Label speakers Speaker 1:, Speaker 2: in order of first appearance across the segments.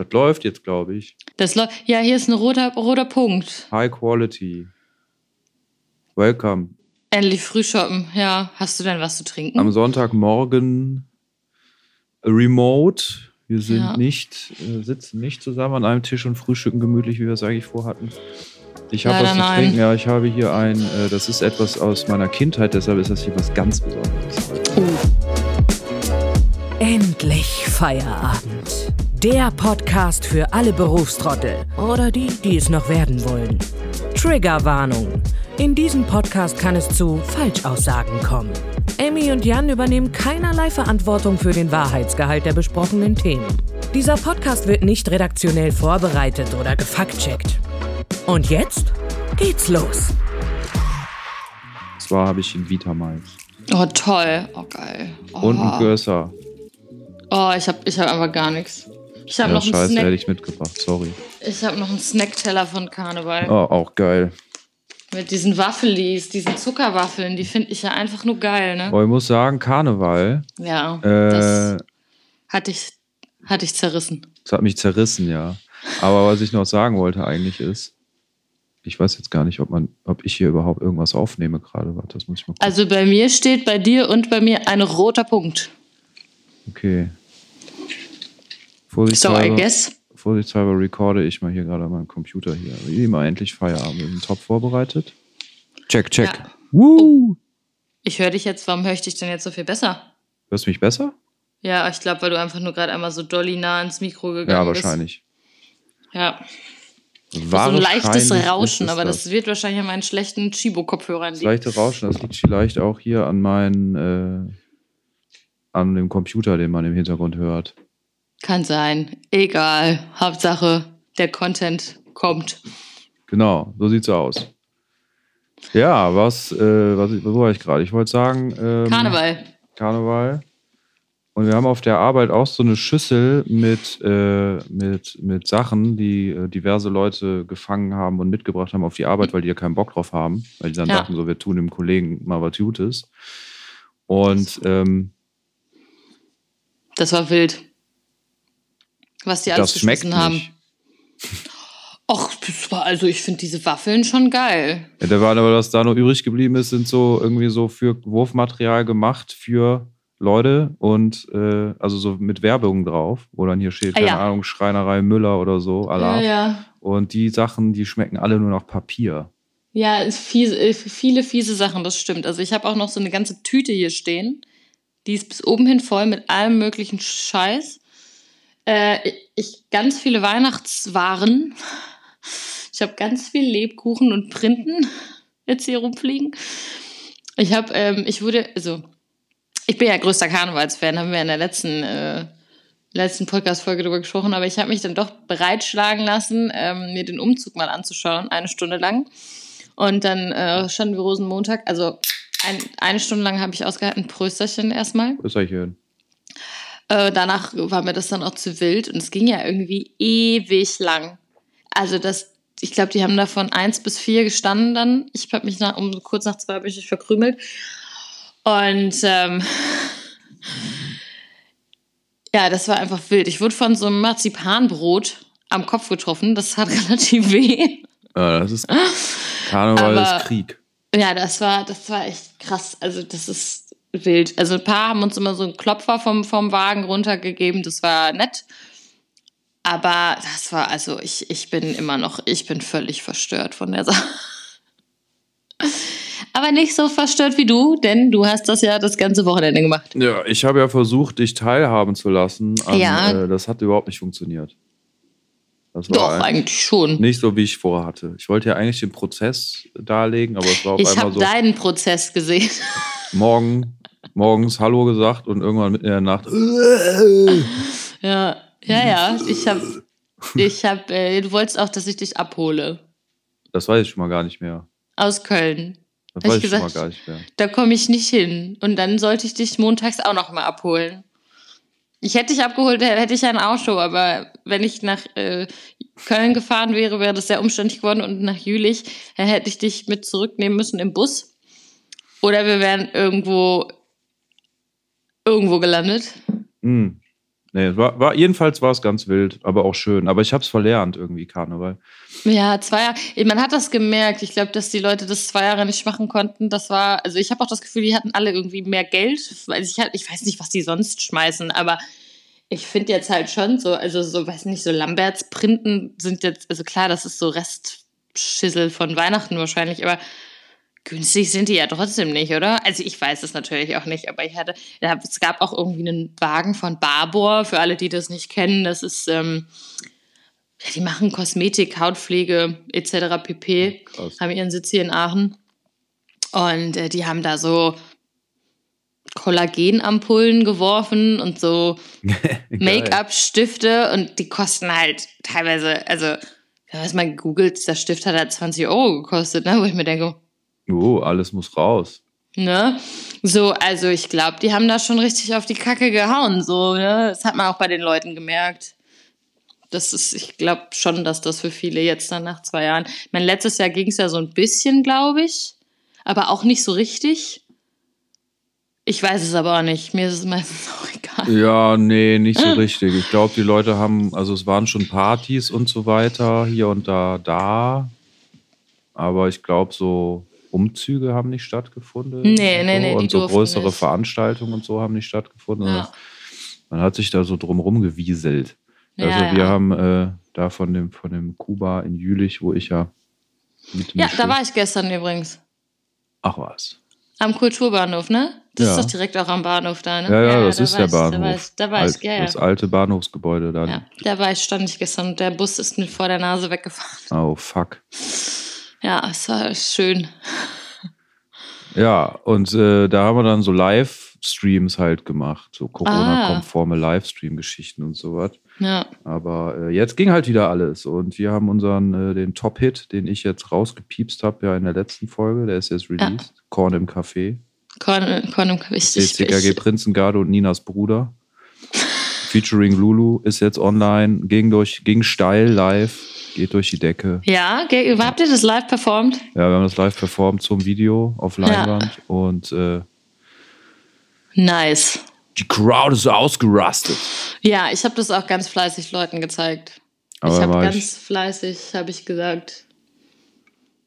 Speaker 1: Das läuft jetzt, glaube ich.
Speaker 2: Das läuft. Ja, hier ist ein roter, roter Punkt.
Speaker 1: High Quality. Welcome.
Speaker 2: Endlich Frühshoppen. Ja. Hast du denn was zu trinken?
Speaker 1: Am Sonntagmorgen remote. Wir sind
Speaker 2: Ja.
Speaker 1: nicht, äh, sitzen nicht zusammen an einem Tisch und frühstücken gemütlich, wie wir es eigentlich vorhatten. Ich habe was zu
Speaker 2: nein.
Speaker 1: trinken. Ja, ich habe hier ein, äh, das ist etwas aus meiner Kindheit, deshalb ist das hier was ganz Besonderes.
Speaker 3: Endlich Feierabend. Der Podcast für alle Berufstrottel oder die, die es noch werden wollen. Triggerwarnung. In diesem Podcast kann es zu Falschaussagen kommen. Amy und Jan übernehmen keinerlei Verantwortung für den Wahrheitsgehalt der besprochenen Themen. Dieser Podcast wird nicht redaktionell vorbereitet oder gefaktcheckt. Und jetzt geht's los.
Speaker 1: Zwar habe ich einen Vitamais
Speaker 2: Oh, toll. Oh, geil. Oh,
Speaker 1: und einen Gösser.
Speaker 2: oh ich habe ich hab einfach gar nichts. Ich habe
Speaker 1: Ja,
Speaker 2: noch, einen
Speaker 1: scheiße, hätte
Speaker 2: Snack-
Speaker 1: ich mitgebracht, sorry.
Speaker 2: ich hab noch einen Snackteller von Karneval.
Speaker 1: Oh, auch geil.
Speaker 2: Mit diesen Waffelis, diesen Zuckerwaffeln. Die finde ich ja einfach nur geil, ne?
Speaker 1: Aber ich muss sagen, Karneval,
Speaker 2: Ja,
Speaker 1: äh,
Speaker 2: das hatte ich, hatte ich zerrissen.
Speaker 1: das hat mich zerrissen, ja. Aber was ich noch sagen wollte eigentlich ist, ich weiß jetzt gar nicht, ob man, ob ich hier überhaupt irgendwas aufnehme gerade. Warte, das muss ich mal gucken.
Speaker 2: Also bei mir steht bei dir und bei mir ein roter Punkt.
Speaker 1: Okay.
Speaker 2: So, I
Speaker 1: Vorsichtshalber,
Speaker 2: guess.
Speaker 1: vorsichtshalber recorde ich mal hier gerade an meinem Computer hier. Wie immer endlich Feierabend. Wir sind top vorbereitet. Check, check.
Speaker 2: Ja.
Speaker 1: Woo!
Speaker 2: Ich höre dich jetzt, warum höre ich dich denn jetzt so viel besser?
Speaker 1: Hörst du mich besser?
Speaker 2: Ja, ich glaube, weil du einfach nur gerade einmal so dolly nah ins Mikro gegangen
Speaker 1: Ja,
Speaker 2: bist.
Speaker 1: wahrscheinlich.
Speaker 2: Ja, so ein leichtes
Speaker 1: Wahrscheinlich
Speaker 2: Rauschen, aber das. wird wahrscheinlich an meinen schlechten Chibo-Kopfhörern
Speaker 1: Das
Speaker 2: liegen.
Speaker 1: leichte Rauschen, das liegt vielleicht auch hier an meinen, äh, an dem Computer, den man im Hintergrund hört.
Speaker 2: Kann sein. Egal. Hauptsache, der Content kommt.
Speaker 1: Genau, so sieht's aus. Ja, was, äh, was wo war ich gerade? Ich wollte sagen, ähm,
Speaker 2: Karneval.
Speaker 1: Karneval. Und wir haben auf der Arbeit auch so eine Schüssel mit, äh, mit, mit Sachen, die äh, diverse Leute gefangen haben und mitgebracht haben auf die Arbeit, weil die ja keinen Bock drauf haben. Weil die dann
Speaker 2: Ja.
Speaker 1: dachten, so, wir tun dem Kollegen mal was Gutes. Und ähm,
Speaker 2: Das war wild. Was die alles
Speaker 1: das
Speaker 2: geschmissen haben.
Speaker 1: nicht.
Speaker 2: Och, das war also, ich finde diese Waffeln schon geil.
Speaker 1: Ja, da war aber, was da noch übrig geblieben ist, sind so irgendwie so für Wurfmaterial gemacht für Leute und äh, also so mit Werbung drauf, wo dann hier steht,
Speaker 2: Ah,
Speaker 1: keine
Speaker 2: ja.
Speaker 1: Ahnung, Schreinerei Müller oder so,
Speaker 2: Ja,
Speaker 1: Alarv.
Speaker 2: ja.
Speaker 1: Und die Sachen, die schmecken alle nur nach Papier.
Speaker 2: Ja, fiese, äh, viele fiese Sachen, das stimmt. Also ich habe auch noch so eine ganze Tüte hier stehen. Die ist bis oben hin voll mit allem möglichen Scheiß. Äh, ich ganz viele Weihnachtswaren. Ich habe ganz viel Lebkuchen und Printen jetzt hier rumfliegen. Ich habe, ähm, ich wurde, also ich bin ja größter Karnevalsfan, haben wir in der letzten äh, letzten Podcast-Folge darüber gesprochen, aber ich habe mich dann doch bereitschlagen lassen, ähm, mir den Umzug mal anzuschauen, eine Stunde lang. Und dann äh, standen wir Rosenmontag, also ein, eine Stunde lang habe ich ausgehalten, Prösterchen erstmal.
Speaker 1: Wo ist er hier hin?
Speaker 2: Äh, danach war mir das dann auch zu wild und es ging ja irgendwie ewig lang. Also das, ich glaube, die haben da von eins bis vier gestanden dann. Ich habe mich nach, um kurz nach zwei habe ich mich verkrümelt. Und ähm, ja, das war einfach wild. Ich wurde von so einem Marzipanbrot am Kopf getroffen. Das hat relativ weh.
Speaker 1: Ah, das ist Karneval ist Krieg.
Speaker 2: Ja, das war, das war echt krass. Also, das ist wild. Also, ein paar haben uns immer so einen Klopfer vom, vom Wagen runtergegeben. Das war nett. Aber das war, also, ich, ich bin immer noch, ich bin völlig verstört von der Sache. Aber nicht so verstört wie du, denn du hast das ja das ganze Wochenende gemacht.
Speaker 1: Ja, ich habe ja versucht, dich teilhaben zu lassen. An,
Speaker 2: Ja.
Speaker 1: Äh, das hat überhaupt nicht funktioniert. Das war
Speaker 2: Doch,
Speaker 1: ein-
Speaker 2: eigentlich schon.
Speaker 1: nicht so, wie ich vorhatte. Ich wollte ja eigentlich den Prozess darlegen, aber es war auf
Speaker 2: Ich
Speaker 1: einmal
Speaker 2: habe
Speaker 1: so
Speaker 2: deinen Prozess gesehen.
Speaker 1: morgen, morgens Hallo gesagt und irgendwann mitten in der Nacht.
Speaker 2: Ja, ja, ja. Ich habe, ich habe, äh, du wolltest auch, dass ich dich abhole.
Speaker 1: Das weiß ich schon mal gar nicht mehr.
Speaker 2: Aus Köln.
Speaker 1: Das
Speaker 2: Hab
Speaker 1: weiß
Speaker 2: ich
Speaker 1: ich schon mal
Speaker 2: gesagt?
Speaker 1: gar nicht mehr.
Speaker 2: Da komme ich nicht hin. Und dann sollte ich dich montags auch noch mal abholen. Ich hätte dich abgeholt, hätte ich ein Auto, aber wenn ich nach äh, Köln gefahren wäre, wäre das sehr umständlich geworden und nach Jülich hätte ich dich mit zurücknehmen müssen im Bus. Oder wir wären irgendwo irgendwo gelandet.
Speaker 1: Hm. Nee, war, war, jedenfalls war es ganz wild, aber auch schön. Aber ich habe es verlernt, irgendwie Karneval.
Speaker 2: Ja, zwei Jahre. Man hat das gemerkt. Ich glaube, dass die Leute das zwei Jahre nicht machen konnten. Das war, also ich habe auch das Gefühl, die hatten alle irgendwie mehr Geld. Also ich, ich weiß nicht, was die sonst schmeißen, aber ich finde jetzt halt schon so, also so, weiß nicht, so Lamberts Printen sind jetzt, also klar, das ist so Restschissel von Weihnachten wahrscheinlich, aber günstig sind die ja trotzdem nicht, oder? Also ich weiß es natürlich auch nicht, aber ich hatte, es gab auch irgendwie einen Wagen von Barbour, für alle, die das nicht kennen, das ist, ähm, ja, die machen Kosmetik, Hautpflege etc. pp. Krass. Haben ihren Sitz hier in Aachen. Und äh, die haben da so Kollagenampullen geworfen und so Make-up-Stifte und die kosten halt teilweise, also, ich habe mal gegoogelt, der Stift hat halt 20 Euro gekostet, ne? wo ich mir denke,
Speaker 1: Oh, alles muss raus.
Speaker 2: Ne? So, also ich glaube, die haben da schon richtig auf die Kacke gehauen. So, ne? Das hat man auch bei den Leuten gemerkt. Das ist, ich glaube schon, dass das für viele jetzt dann nach zwei Jahren. Ich meine, letztes Jahr ging es ja so ein bisschen, glaube ich, aber auch nicht so richtig. Ich weiß es aber auch nicht. Mir ist es meistens auch egal.
Speaker 1: Ja, nee, nicht so richtig. Ich glaube, die Leute haben, also es waren schon Partys und so weiter, hier und da, da. Aber ich glaube, so Umzüge haben nicht stattgefunden.
Speaker 2: Nee, nee, nee.
Speaker 1: Und so größere nicht. Veranstaltungen und so haben nicht stattgefunden. Ja. Man hat sich da so drumherum gewieselt. Ja, also wir ja. haben äh, da von dem, von dem Kuba in Jülich, wo ich ja
Speaker 2: mit Ja, da war ich gestern übrigens.
Speaker 1: Ach was.
Speaker 2: Am Kulturbahnhof, ne? Das ist doch direkt auch am Bahnhof da, ne?
Speaker 1: Ja, ja, das ist der ich, Bahnhof. Da
Speaker 2: war ich, da war ich, ja, ja.
Speaker 1: Das alte Bahnhofsgebäude da.
Speaker 2: Ja, da war ich, stand ich gestern und der Bus ist mir vor der Nase weggefahren.
Speaker 1: Oh, fuck.
Speaker 2: Ja, es war schön.
Speaker 1: Ja, und äh, da haben wir dann so Livestreams halt gemacht, so Corona-konforme ah. Livestream-Geschichten und sowas.
Speaker 2: Ja.
Speaker 1: Aber äh, jetzt ging halt wieder alles und wir haben unseren, äh, den Top-Hit, den ich jetzt rausgepiepst habe, ja in der letzten Folge, der ist jetzt released, ja. Korn im Café.
Speaker 2: Korn, Korn im Café.
Speaker 1: CCKG Prinzengarde und Ninas Bruder. Featuring Lulu ist jetzt online, ging durch, ging steil live geht durch die Decke.
Speaker 2: Ja, habt ihr das live performt?
Speaker 1: Ja, wir haben das live performt zum Video auf Leinwand ja. und äh,
Speaker 2: nice.
Speaker 1: Die Crowd ist ausgerastet.
Speaker 2: Ja, ich habe das auch ganz fleißig Leuten gezeigt. Aber ich habe ganz ich, fleißig, habe ich gesagt.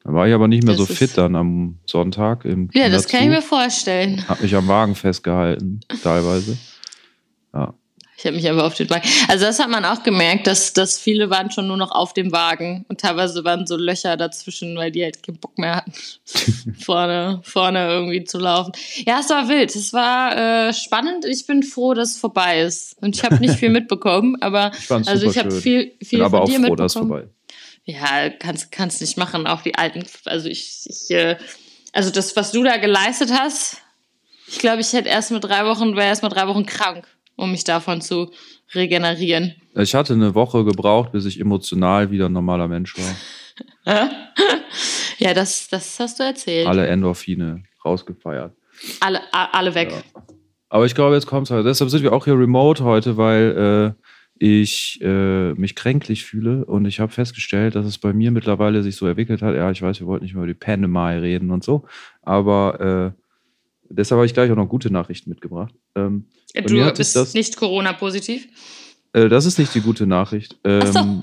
Speaker 1: Da war ich aber nicht mehr so fit dann am Sonntag im
Speaker 2: Ja, das kann ich mir vorstellen.
Speaker 1: Hab mich am Wagen festgehalten, teilweise. Ja.
Speaker 2: Ich habe mich aber auf den Wagen. Also das hat man auch gemerkt, dass, dass viele waren schon nur noch auf dem Wagen und teilweise waren so Löcher dazwischen, weil die halt keinen Bock mehr hatten, vorne, vorne irgendwie zu laufen. Ja, es war wild. Es war äh, spannend. Ich bin froh, dass es vorbei ist. Und ich habe nicht viel mitbekommen, aber ich also ich habe viel, viel bin
Speaker 1: aber
Speaker 2: von
Speaker 1: auch
Speaker 2: dir
Speaker 1: froh,
Speaker 2: mitbekommen. Ja, kannst kannst nicht machen. Auch die alten. Also ich, ich äh, also das, was du da geleistet hast. Ich glaube, ich hätte erst mit drei Wochen wäre erst mal drei Wochen krank um mich davon zu regenerieren.
Speaker 1: Ich hatte eine Woche gebraucht, bis ich emotional wieder ein normaler Mensch war.
Speaker 2: ja, das, das hast du erzählt.
Speaker 1: Alle Endorphine rausgefeiert.
Speaker 2: Alle, alle weg. Ja.
Speaker 1: Aber ich glaube, jetzt kommt es halt. Deshalb sind wir auch hier remote heute, weil äh, ich äh, mich kränklich fühle und ich habe festgestellt, dass es bei mir mittlerweile sich so entwickelt hat. Ja, ich weiß, wir wollten nicht mehr über die Pandemie reden und so, aber äh, Deshalb habe ich gleich auch noch gute Nachrichten mitgebracht. Ähm,
Speaker 2: du bist das, nicht Corona-positiv?
Speaker 1: Äh, das ist nicht die gute Nachricht. Ähm, so.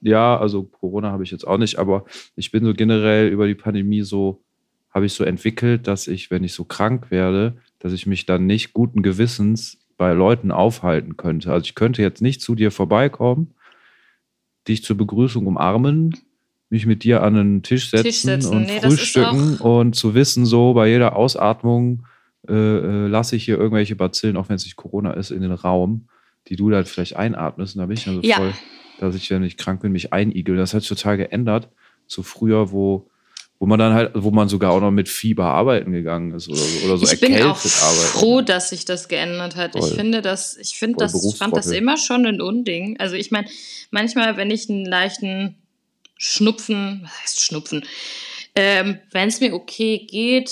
Speaker 1: Ja, also Corona habe ich jetzt auch nicht, aber ich bin so generell über die Pandemie so, habe ich so entwickelt, dass ich, wenn ich so krank werde, dass ich mich dann nicht guten Gewissens bei Leuten aufhalten könnte. Also ich könnte jetzt nicht zu dir vorbeikommen, dich zur Begrüßung umarmen, mich mit dir an einen Tisch setzen, Tisch setzen. und nee, frühstücken und zu wissen, so bei jeder Ausatmung äh, äh, lasse ich hier irgendwelche Bazillen, auch wenn es nicht Corona ist, in den Raum, die du dann vielleicht einatmest. Und da bin ich dann so ja. voll, dass ich, wenn ich krank bin, mich einigel. Das hat sich total geändert zu früher, wo wo man dann halt, wo man sogar auch noch mit Fieber arbeiten gegangen ist oder so, oder so
Speaker 2: ich bin auch froh, dass sich das geändert hat. Voll. Ich finde das, ich finde das, ich fand das immer schon ein Unding. Also ich meine, manchmal, wenn ich einen leichten Schnupfen, was heißt Schnupfen? Ähm, Wenn es mir okay geht,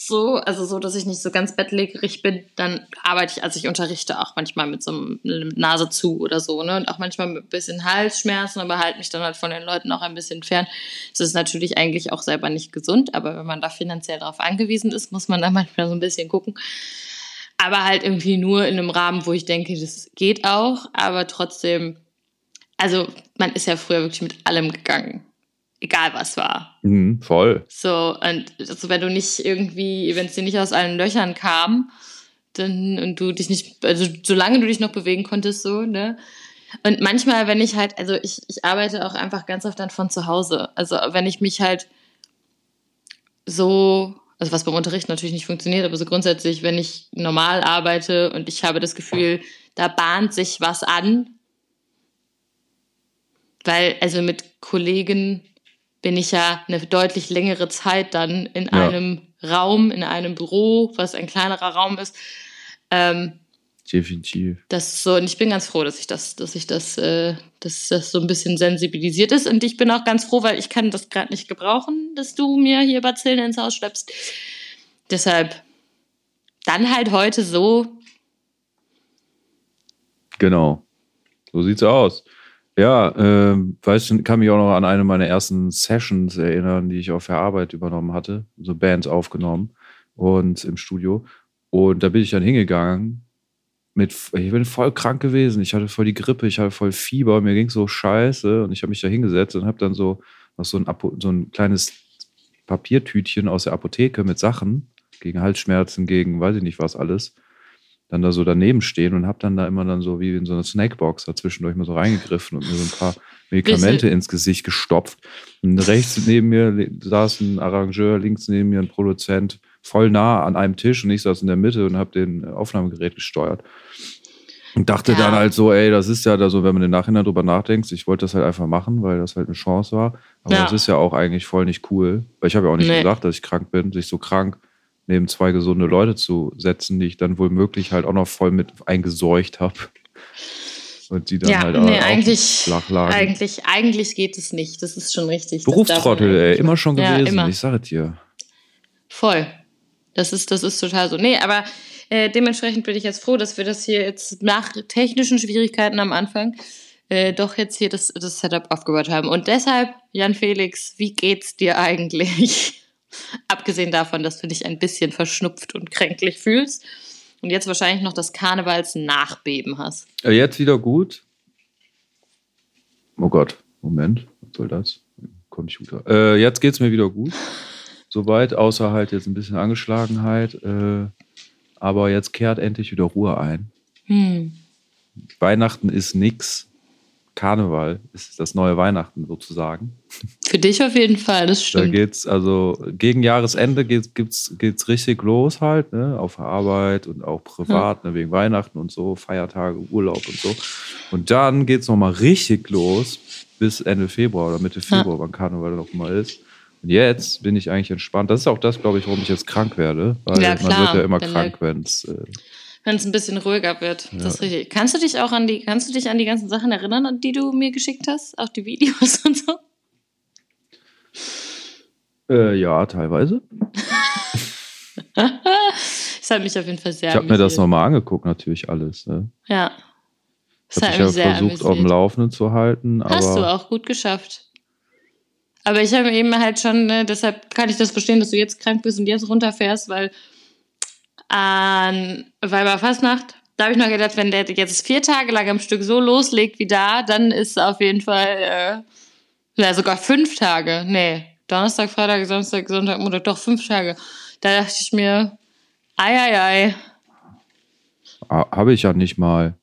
Speaker 2: so, also so, dass ich nicht so ganz bettlägerig bin, dann arbeite ich, also ich unterrichte auch manchmal mit so einem Nase zu oder so, ne? Und auch manchmal mit ein bisschen Halsschmerzen, aber halte mich dann halt von den Leuten auch ein bisschen fern. Das ist natürlich eigentlich auch selber nicht gesund, aber wenn man da finanziell darauf angewiesen ist, muss man da manchmal so ein bisschen gucken. Aber halt irgendwie nur in einem Rahmen, wo ich denke, das geht auch, aber trotzdem, also man ist ja früher wirklich mit allem gegangen. Egal was war.
Speaker 1: Mhm, voll.
Speaker 2: So, und also wenn du nicht irgendwie, wenn es dir nicht aus allen Löchern kam, dann und du dich nicht, also solange du dich noch bewegen konntest, so, ne? Und manchmal, wenn ich halt, also ich, ich arbeite auch einfach ganz oft dann von zu Hause. Also wenn ich mich halt so, also was beim Unterricht natürlich nicht funktioniert, aber so grundsätzlich, wenn ich normal arbeite und ich habe das Gefühl, da bahnt sich was an, weil also mit Kollegen bin ich ja eine deutlich längere Zeit dann in
Speaker 1: Ja.
Speaker 2: einem Raum, in einem Büro, was ein kleinerer Raum ist. Ähm,
Speaker 1: Definitiv.
Speaker 2: das so, und ich bin ganz froh, dass ich das, dass ich das, äh, dass das so ein bisschen sensibilisiert ist. Und ich bin auch ganz froh, weil ich kann das gerade nicht gebrauchen, dass du mir hier Bazillen ins Haus schleppst. Deshalb dann halt heute so.
Speaker 1: Genau. So sieht's aus. Ja, ähm, weißt du, kann mich auch noch an eine meiner ersten Sessions erinnern, die ich auf der Arbeit übernommen hatte. So Bands aufgenommen und im Studio. Und da bin ich dann hingegangen. Mit, ich bin voll krank gewesen. Ich hatte voll die Grippe, ich hatte voll Fieber, mir ging so scheiße. Und ich habe mich da hingesetzt und habe dann so noch so ein, so ein kleines Papiertütchen aus der Apotheke mit Sachen gegen Halsschmerzen, gegen weiß ich nicht was alles dann da so daneben stehen und habe dann da immer dann so wie in so einer Snackbox dazwischendurch mal so reingegriffen und mir so ein paar Medikamente ins Gesicht gestopft. Und rechts neben mir saß ein Arrangeur, links neben mir ein Produzent, voll nah an einem Tisch und ich saß in der Mitte und habe den Aufnahmegerät gesteuert. Und dachte
Speaker 2: Ja.
Speaker 1: dann halt so, ey, das ist ja da so, wenn man im Nachhinein drüber nachdenkt, ich wollte das halt einfach machen, weil das halt eine Chance war. Aber
Speaker 2: Ja.
Speaker 1: das ist ja auch eigentlich voll nicht cool. Weil ich habe ja auch nicht
Speaker 2: Nee.
Speaker 1: gesagt, dass ich krank bin, sich so krank neben zwei gesunde Leute zu setzen, die ich dann wohl möglich halt auch noch voll mit eingeseucht habe. Und die dann
Speaker 2: Ja,
Speaker 1: halt
Speaker 2: nee,
Speaker 1: auch
Speaker 2: eigentlich,
Speaker 1: flach lagen.
Speaker 2: eigentlich, eigentlich geht es nicht. Das ist schon richtig.
Speaker 1: Berufstrottel, ey, immer schon
Speaker 2: Ja,
Speaker 1: gewesen,
Speaker 2: immer.
Speaker 1: ich sage dir.
Speaker 2: Voll. Das ist, das ist total so. Nee, aber äh, dementsprechend bin ich jetzt froh, dass wir das hier jetzt nach technischen Schwierigkeiten am Anfang äh, doch jetzt hier das, das Setup aufgebaut haben. Und deshalb, Jan Felix, wie geht's dir eigentlich? Abgesehen davon, dass du dich ein bisschen verschnupft und kränklich fühlst und jetzt wahrscheinlich noch das Karnevals-Nachbeben hast.
Speaker 1: Äh, Jetzt wieder gut. Oh Gott, Moment, was soll das? Computer. Äh, jetzt geht's mir wieder gut. Soweit, außer halt jetzt ein bisschen Angeschlagenheit. Äh, aber jetzt kehrt endlich wieder Ruhe ein.
Speaker 2: Hm.
Speaker 1: Weihnachten ist nix. Karneval ist das neue Weihnachten sozusagen.
Speaker 2: Für dich auf jeden Fall, das
Speaker 1: Da
Speaker 2: stimmt.
Speaker 1: geht's also gegen Jahresende geht's, gibt's, geht's richtig los halt, ne? Auf Arbeit und auch privat, ne? wegen Weihnachten und so, Feiertage, Urlaub und so. Und dann geht's nochmal richtig los bis Ende Februar oder Mitte Februar, wann Karneval noch mal ist. Und jetzt bin ich eigentlich entspannt. Das ist auch das, glaube ich, warum ich jetzt krank werde. Weil
Speaker 2: Ja,
Speaker 1: man
Speaker 2: klar.
Speaker 1: wird ja immer krank, wenn es. Äh,
Speaker 2: Wenn es ein bisschen ruhiger wird. Das ist richtig. Kannst du dich auch an die, kannst du dich an die ganzen Sachen erinnern, die du mir geschickt hast? Auch die Videos und so?
Speaker 1: äh, ja, teilweise.
Speaker 2: Das hat mich auf jeden Fall sehr
Speaker 1: Ich habe mir das
Speaker 2: amüsiert.
Speaker 1: nochmal angeguckt, natürlich alles. Ne?
Speaker 2: Ja.
Speaker 1: Ich
Speaker 2: Das hat
Speaker 1: mich ja versucht, auf dem
Speaker 2: amüsiert.
Speaker 1: Laufenden zu halten.
Speaker 2: Hast du auch gut geschafft. Aber ich habe eben halt schon, ne, deshalb kann ich das verstehen, dass du jetzt krank bist und jetzt runterfährst, weil an Weiberfastnacht, da habe ich noch gedacht, wenn der jetzt vier Tage lang am Stück so loslegt wie da, dann ist auf jeden Fall, äh, ja, sogar fünf Tage. Nee, Donnerstag, Freitag, Samstag, Sonntag, Montag, doch fünf Tage. Da dachte ich mir, ei, ei, ei.
Speaker 1: habe ich ja nicht mal.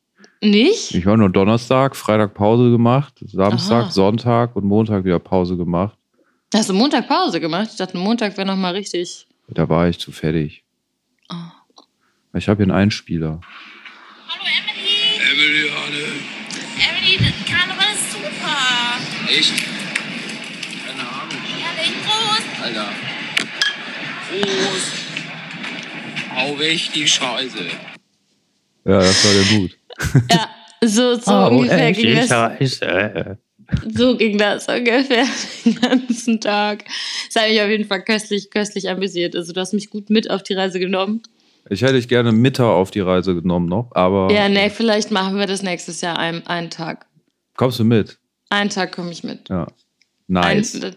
Speaker 2: Nicht?
Speaker 1: Ich war nur Donnerstag, Freitag Pause gemacht, Samstag,
Speaker 2: Aha.
Speaker 1: Sonntag und Montag wieder Pause gemacht.
Speaker 2: Hast du Montag Pause gemacht? Ich dachte, Montag wäre nochmal richtig.
Speaker 1: Da war ich zu fertig.
Speaker 2: Ah.
Speaker 1: Ich habe hier einen Einspieler.
Speaker 4: Hallo Emily.
Speaker 5: Emily, Anne.
Speaker 4: Emily, das Karneval ist super.
Speaker 5: Echt? Keine Ahnung.
Speaker 4: Ja, leg Prost.
Speaker 5: Alter. Prost. Hau weg die Scheiße.
Speaker 1: Ja, das war der gut.
Speaker 2: Ja, so, so
Speaker 1: Oh,
Speaker 2: ungefähr ging das.
Speaker 1: Scheiße.
Speaker 2: So ging das ungefähr den ganzen Tag. Das hat mich auf jeden Fall köstlich, köstlich amüsiert. Also du hast mich gut mit auf die Reise genommen.
Speaker 1: Ich hätte dich gerne Mittag auf die Reise genommen noch, aber
Speaker 2: Ja, nee, vielleicht machen wir das nächstes Jahr einen, einen Tag.
Speaker 1: kommst du mit?
Speaker 2: Einen Tag komme ich mit.
Speaker 1: Ja. Nice.
Speaker 2: Ein,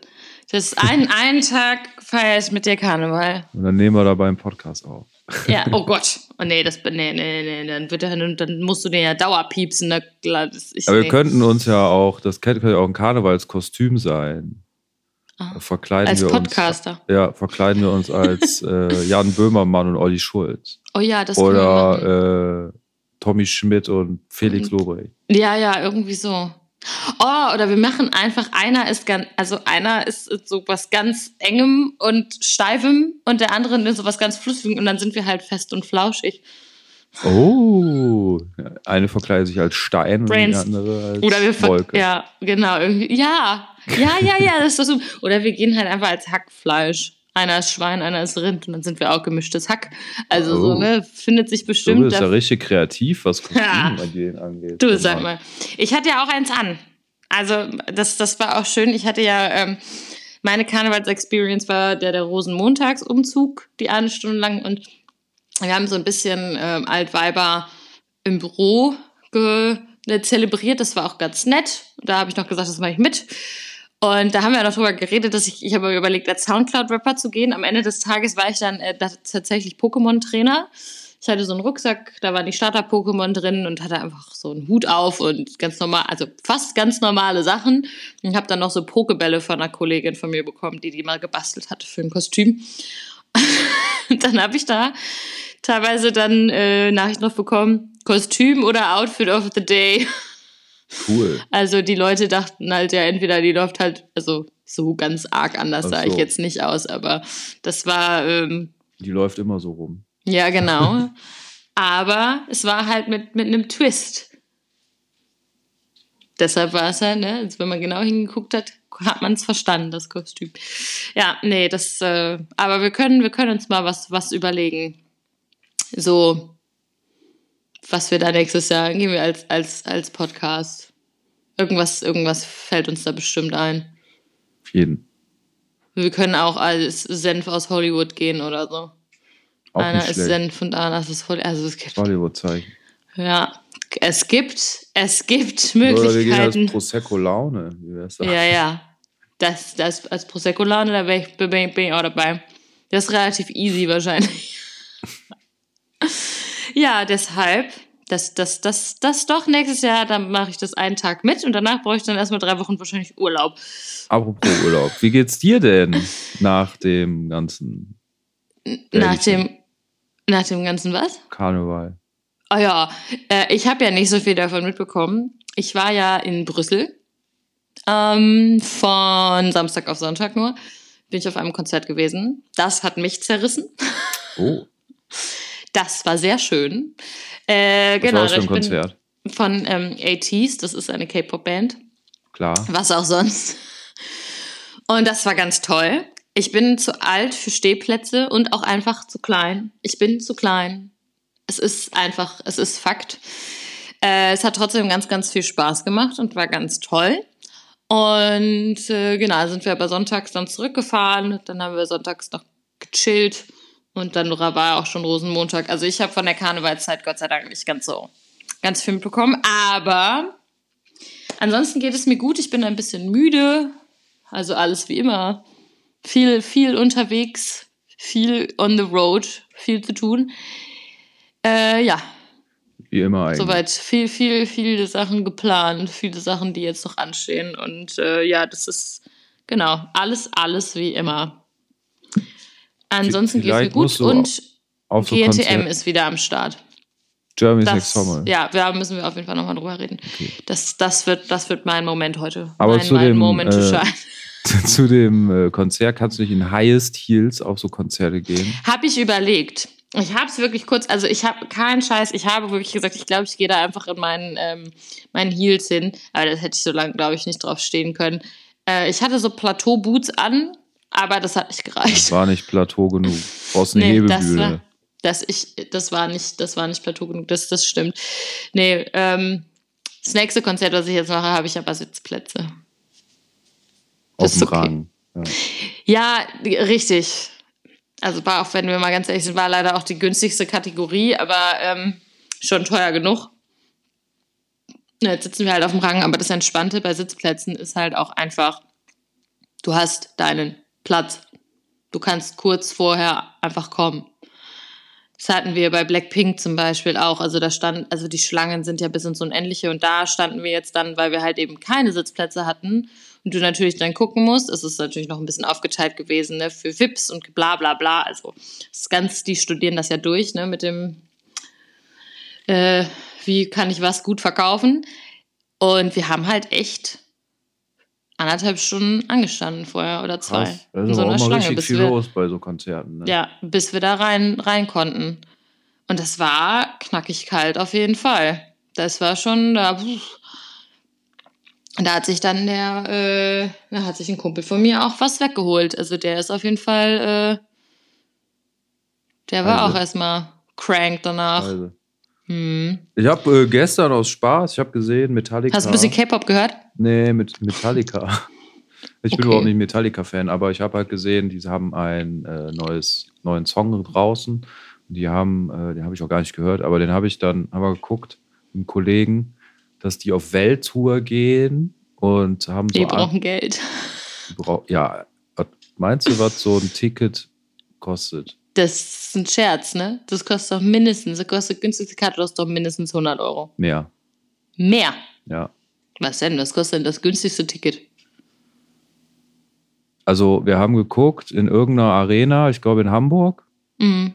Speaker 2: das ein, einen Tag feiere ich mit dir Karneval.
Speaker 1: Und dann nehmen wir dabei einen Podcast auf.
Speaker 2: Ja, oh Gott. Oh nee, das, nee, nee, nee, dann, wird er, dann musst du den ja dauerpiepsen. Ne? Ich,
Speaker 1: Aber wir
Speaker 2: nee.
Speaker 1: könnten uns ja auch, das könnte ja auch ein Karnevalskostüm sein.
Speaker 2: Ah.
Speaker 1: Verkleiden
Speaker 2: Als
Speaker 1: wir
Speaker 2: Podcaster.
Speaker 1: uns. Ja, verkleiden wir uns als äh, Jan Böhmermann und Olli Schulz.
Speaker 2: Oh ja, das.
Speaker 1: Oder äh, Tommy Schmidt und Felix
Speaker 2: Mhm.
Speaker 1: Lobrecht.
Speaker 2: Ja, ja, irgendwie so. Oh, oder wir machen einfach, einer ist ganz, also einer ist so was ganz engem und steifem und der andere ist so was ganz flüssigem und dann sind wir halt fest und flauschig.
Speaker 1: Oh, eine verkleidet sich als Stein
Speaker 2: Brains.
Speaker 1: und die andere als
Speaker 2: Oder wir
Speaker 1: Wolke.
Speaker 2: ja, genau, irgendwie. Ja, ja, ja, ja, das ist so. Oder wir gehen halt einfach als Hackfleisch. Einer ist Schwein, einer ist Rind und dann sind wir auch gemischtes Hack. Also so,
Speaker 1: Oh.
Speaker 2: ne, findet sich
Speaker 1: Du
Speaker 2: bestimmt.
Speaker 1: bist ja richtig kreativ, was
Speaker 2: Ja.
Speaker 1: Kostüme angeht.
Speaker 2: Du, sag mal. Ich hatte ja auch eins an. Also, das, das war auch schön. Ich hatte ja, ähm, meine Karnevals-Experience war der, der Rosenmontagsumzug, die eine Stunde lang. Und wir haben so ein bisschen ähm, Altweiber im Büro ge äh, zelebriert. Das war auch ganz nett. Da habe ich noch gesagt, das mache ich mit. Und da haben wir noch drüber geredet, dass ich, ich habe mir überlegt, als Soundcloud-Rapper zu gehen. Am Ende des Tages war ich dann äh, tatsächlich Pokémon-Trainer. Ich hatte so einen Rucksack, da waren die Starter-Pokémon drin und hatte einfach so einen Hut auf und ganz normal, also fast ganz normale Sachen. Und habe dann noch so Pokebälle von einer Kollegin von mir bekommen, die die mal gebastelt hatte für ein Kostüm. und dann habe ich da teilweise dann äh, Nachricht noch bekommen, Kostüm oder Outfit of the Day.
Speaker 1: Cool.
Speaker 2: Also die Leute dachten halt ja entweder die läuft halt, also so ganz arg anders
Speaker 1: Ach
Speaker 2: sah ich
Speaker 1: so.
Speaker 2: jetzt nicht aus, aber das war, ähm,
Speaker 1: Die läuft immer so rum.
Speaker 2: ja genau. aber es war halt mit, mit einem Twist. Deshalb war es halt, ne, wenn man genau hingeguckt hat, hat man es verstanden, das Kostüm. Ja, nee, das, äh, aber wir können, wir können uns mal was, was überlegen. So, was wir da nächstes Jahr gehen wir als, als, als Podcast. Irgendwas, irgendwas fällt uns da bestimmt ein.
Speaker 1: Auf jeden.
Speaker 2: Wir können auch als Senf aus Hollywood gehen oder so.
Speaker 1: Auch
Speaker 2: einer
Speaker 1: nicht
Speaker 2: ist
Speaker 1: schlecht.
Speaker 2: Senf und einer ist Hollywood. Also es gibt,
Speaker 1: Hollywood-Zeichen.
Speaker 2: ja, es gibt, es gibt
Speaker 1: Oder wir gehen als
Speaker 2: Möglichkeiten.
Speaker 1: Prosecco-Laune. Wie wär's da?
Speaker 2: Ja, ja. Das, das als Prosecco-Laune, da bin ich, bin, ich- bin ich auch dabei. Das ist relativ easy wahrscheinlich. ja, deshalb, das, das, das, das doch nächstes Jahr, dann mache ich das einen Tag mit und danach brauche ich dann erstmal drei Wochen wahrscheinlich Urlaub.
Speaker 1: Apropos Urlaub. Wie geht's dir denn nach dem ganzen
Speaker 2: Nach dem, nach dem ganzen was?
Speaker 1: Karneval?
Speaker 2: Oh ja, äh, ich habe ja nicht so viel davon mitbekommen. Ich war ja in Brüssel. Ähm, von Samstag auf Sonntag nur. Bin ich auf einem Konzert gewesen. Das hat mich zerrissen.
Speaker 1: Oh,
Speaker 2: Das war sehr schön. Äh,
Speaker 1: was
Speaker 2: genau,
Speaker 1: war das für ein
Speaker 2: bin
Speaker 1: Konzert?
Speaker 2: Von ähm, ATs, das ist eine K-Pop-Band.
Speaker 1: Klar.
Speaker 2: Was auch sonst. Und das war ganz toll. Ich bin zu alt für Stehplätze und auch einfach zu klein. Ich bin zu klein. Es ist einfach, es ist Fakt. Äh, es hat trotzdem ganz, ganz viel Spaß gemacht und war ganz toll. Und äh, genau, sind wir aber sonntags dann zurückgefahren. Dann haben wir sonntags noch gechillt. Und dann war auch schon Rosenmontag. Also ich habe von der Karnevalszeit Gott sei Dank nicht ganz so ganz viel mitbekommen. Aber Ansonsten geht es mir gut. Ich bin ein bisschen müde. Also alles wie immer. Viel, viel unterwegs. Viel on the road. Viel zu tun. Äh, ja,
Speaker 1: Wie immer eigentlich.
Speaker 2: soweit. Viel, viel, viele Sachen geplant. Viele Sachen, die jetzt noch anstehen. Und äh, ja, das ist genau alles, alles wie immer. Ansonsten geht es mir gut. Und
Speaker 1: Auf
Speaker 2: GNTM
Speaker 1: Konzert.
Speaker 2: ist wieder am Start.
Speaker 1: Germany's
Speaker 2: Das,
Speaker 1: Next Summer.
Speaker 2: ja, da müssen wir auf jeden Fall nochmal drüber reden. Das, das, wird, das wird mein Moment heute.
Speaker 1: Aber
Speaker 2: mein,
Speaker 1: zu
Speaker 2: mein
Speaker 1: dem,
Speaker 2: Moment
Speaker 1: äh. Zu dem äh, Konzert kannst du nicht in Highest Heels auf so Konzerte gehen.
Speaker 2: Habe ich überlegt. Ich habe es wirklich kurz, also ich habe keinen Scheiß, ich habe wirklich gesagt, ich glaube, ich gehe da einfach in meinen, ähm, meinen Heels hin. Aber das hätte ich so lange, glaube ich, nicht drauf stehen können. Äh, ich hatte so Plateau-Boots an, aber das hat nicht
Speaker 1: Das
Speaker 2: gereicht.
Speaker 1: war nicht Plateau genug. Du brauchst eine
Speaker 2: Nee, das
Speaker 1: Hebebühne.
Speaker 2: war, das, ich, das war nicht, das war nicht Plateau genug, das, das stimmt. Nee, ähm, das nächste Konzert, was ich jetzt mache, habe ich aber Sitzplätze.
Speaker 1: auf
Speaker 2: das
Speaker 1: dem
Speaker 2: ist okay.
Speaker 1: Rang. Ja.
Speaker 2: Ja, richtig. Also war auch, wenn wir mal ganz ehrlich sind, war leider auch die günstigste Kategorie, aber ähm, schon teuer genug. Ja, Jetzt sitzen wir halt auf dem Rang, aber das Entspannte bei Sitzplätzen ist halt auch einfach, du hast deinen Platz. Du kannst kurz vorher einfach kommen. Das hatten wir bei Blackpink zum Beispiel auch. Also da stand, also die Schlangen sind ja bis ins Unendliche und da standen wir jetzt dann, weil wir halt eben keine Sitzplätze hatten und du natürlich dann gucken musst. Es ist natürlich noch ein bisschen aufgeteilt gewesen, ne, für VIPs und bla bla bla. Also das ganz, die studieren das ja durch, ne, mit dem, äh, wie kann ich was gut verkaufen. Und wir haben halt echt anderthalb Stunden angestanden vorher oder zwei.
Speaker 1: Krass. Da
Speaker 2: in
Speaker 1: ist
Speaker 2: so
Speaker 1: aber
Speaker 2: einer Schlange,
Speaker 1: richtig
Speaker 2: bis
Speaker 1: viel
Speaker 2: wir,
Speaker 1: los bei so Konzerten. Ne?
Speaker 2: ja, bis wir da rein, rein konnten. Und das war knackig kalt auf jeden Fall. Das war schon da. Da hat sich dann der, äh, da hat sich ein Kumpel von mir auch was weggeholt. Also der ist auf jeden Fall, äh, der war
Speaker 1: Also.
Speaker 2: auch erstmal crank danach.
Speaker 1: Also.
Speaker 2: Hm.
Speaker 1: Ich habe äh, gestern aus Spaß, ich habe gesehen, Metallica.
Speaker 2: Hast du ein bisschen K-Pop gehört?
Speaker 1: Nee, mit Metallica. Ich bin
Speaker 2: Okay.
Speaker 1: überhaupt nicht Metallica-Fan, aber ich habe halt gesehen, die haben einen äh, neues, neuen Song draußen. Die haben, äh, den habe ich auch gar nicht gehört, aber den habe ich dann haben wir geguckt mit einem Kollegen, dass die auf Welttour gehen und haben so
Speaker 2: Die brauchen Geld.
Speaker 1: die brau- ja, meinst du, was so ein Ticket kostet?
Speaker 2: Das ist ein Scherz, ne? Das kostet doch mindestens, das kostet günstigste Karte kostet doch mindestens 100 Euro.
Speaker 1: Mehr,
Speaker 2: Mehr.
Speaker 1: ja.
Speaker 2: Was denn? Was kostet denn das günstigste Ticket?
Speaker 1: Also wir haben geguckt in irgendeiner Arena, ich glaube in Hamburg
Speaker 2: Mhm.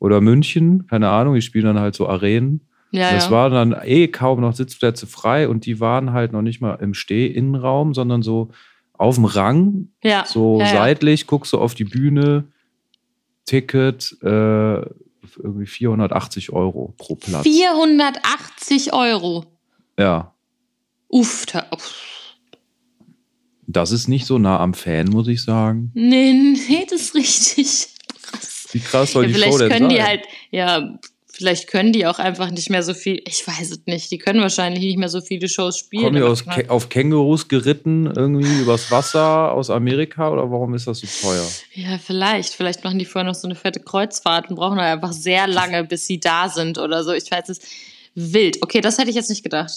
Speaker 1: oder München, keine Ahnung, die spielen dann halt so Arenen.
Speaker 2: Ja,
Speaker 1: Es
Speaker 2: ja.
Speaker 1: waren dann eh kaum noch Sitzplätze frei und die waren halt noch nicht mal im Steh-Innenraum, sondern so auf dem Rang,
Speaker 2: ja.
Speaker 1: so seitlich, guckst du auf die Bühne, Ticket, äh, irgendwie 480 Euro pro Platz.
Speaker 2: 480 Euro.
Speaker 1: Ja,
Speaker 2: Uff, da, uff.
Speaker 1: das ist nicht so nah am Fan, muss ich sagen.
Speaker 2: Nee, nee, das ist richtig. Krass.
Speaker 1: Wie krass soll
Speaker 2: Ja,
Speaker 1: die
Speaker 2: vielleicht
Speaker 1: Show denn
Speaker 2: können
Speaker 1: sein?
Speaker 2: die halt, ja, vielleicht können die auch einfach nicht mehr so viel, ich weiß es nicht, die können wahrscheinlich nicht mehr so viele Shows spielen.
Speaker 1: Kommen die aus. Kä- auf Kängurus geritten, irgendwie übers Wasser aus Amerika oder warum ist das so teuer?
Speaker 2: Ja, vielleicht. Vielleicht machen die vorher noch so eine fette Kreuzfahrt und brauchen halt einfach sehr lange, bis sie da sind oder so. Ich weiß es. Wild. Okay, das hätte ich jetzt nicht gedacht.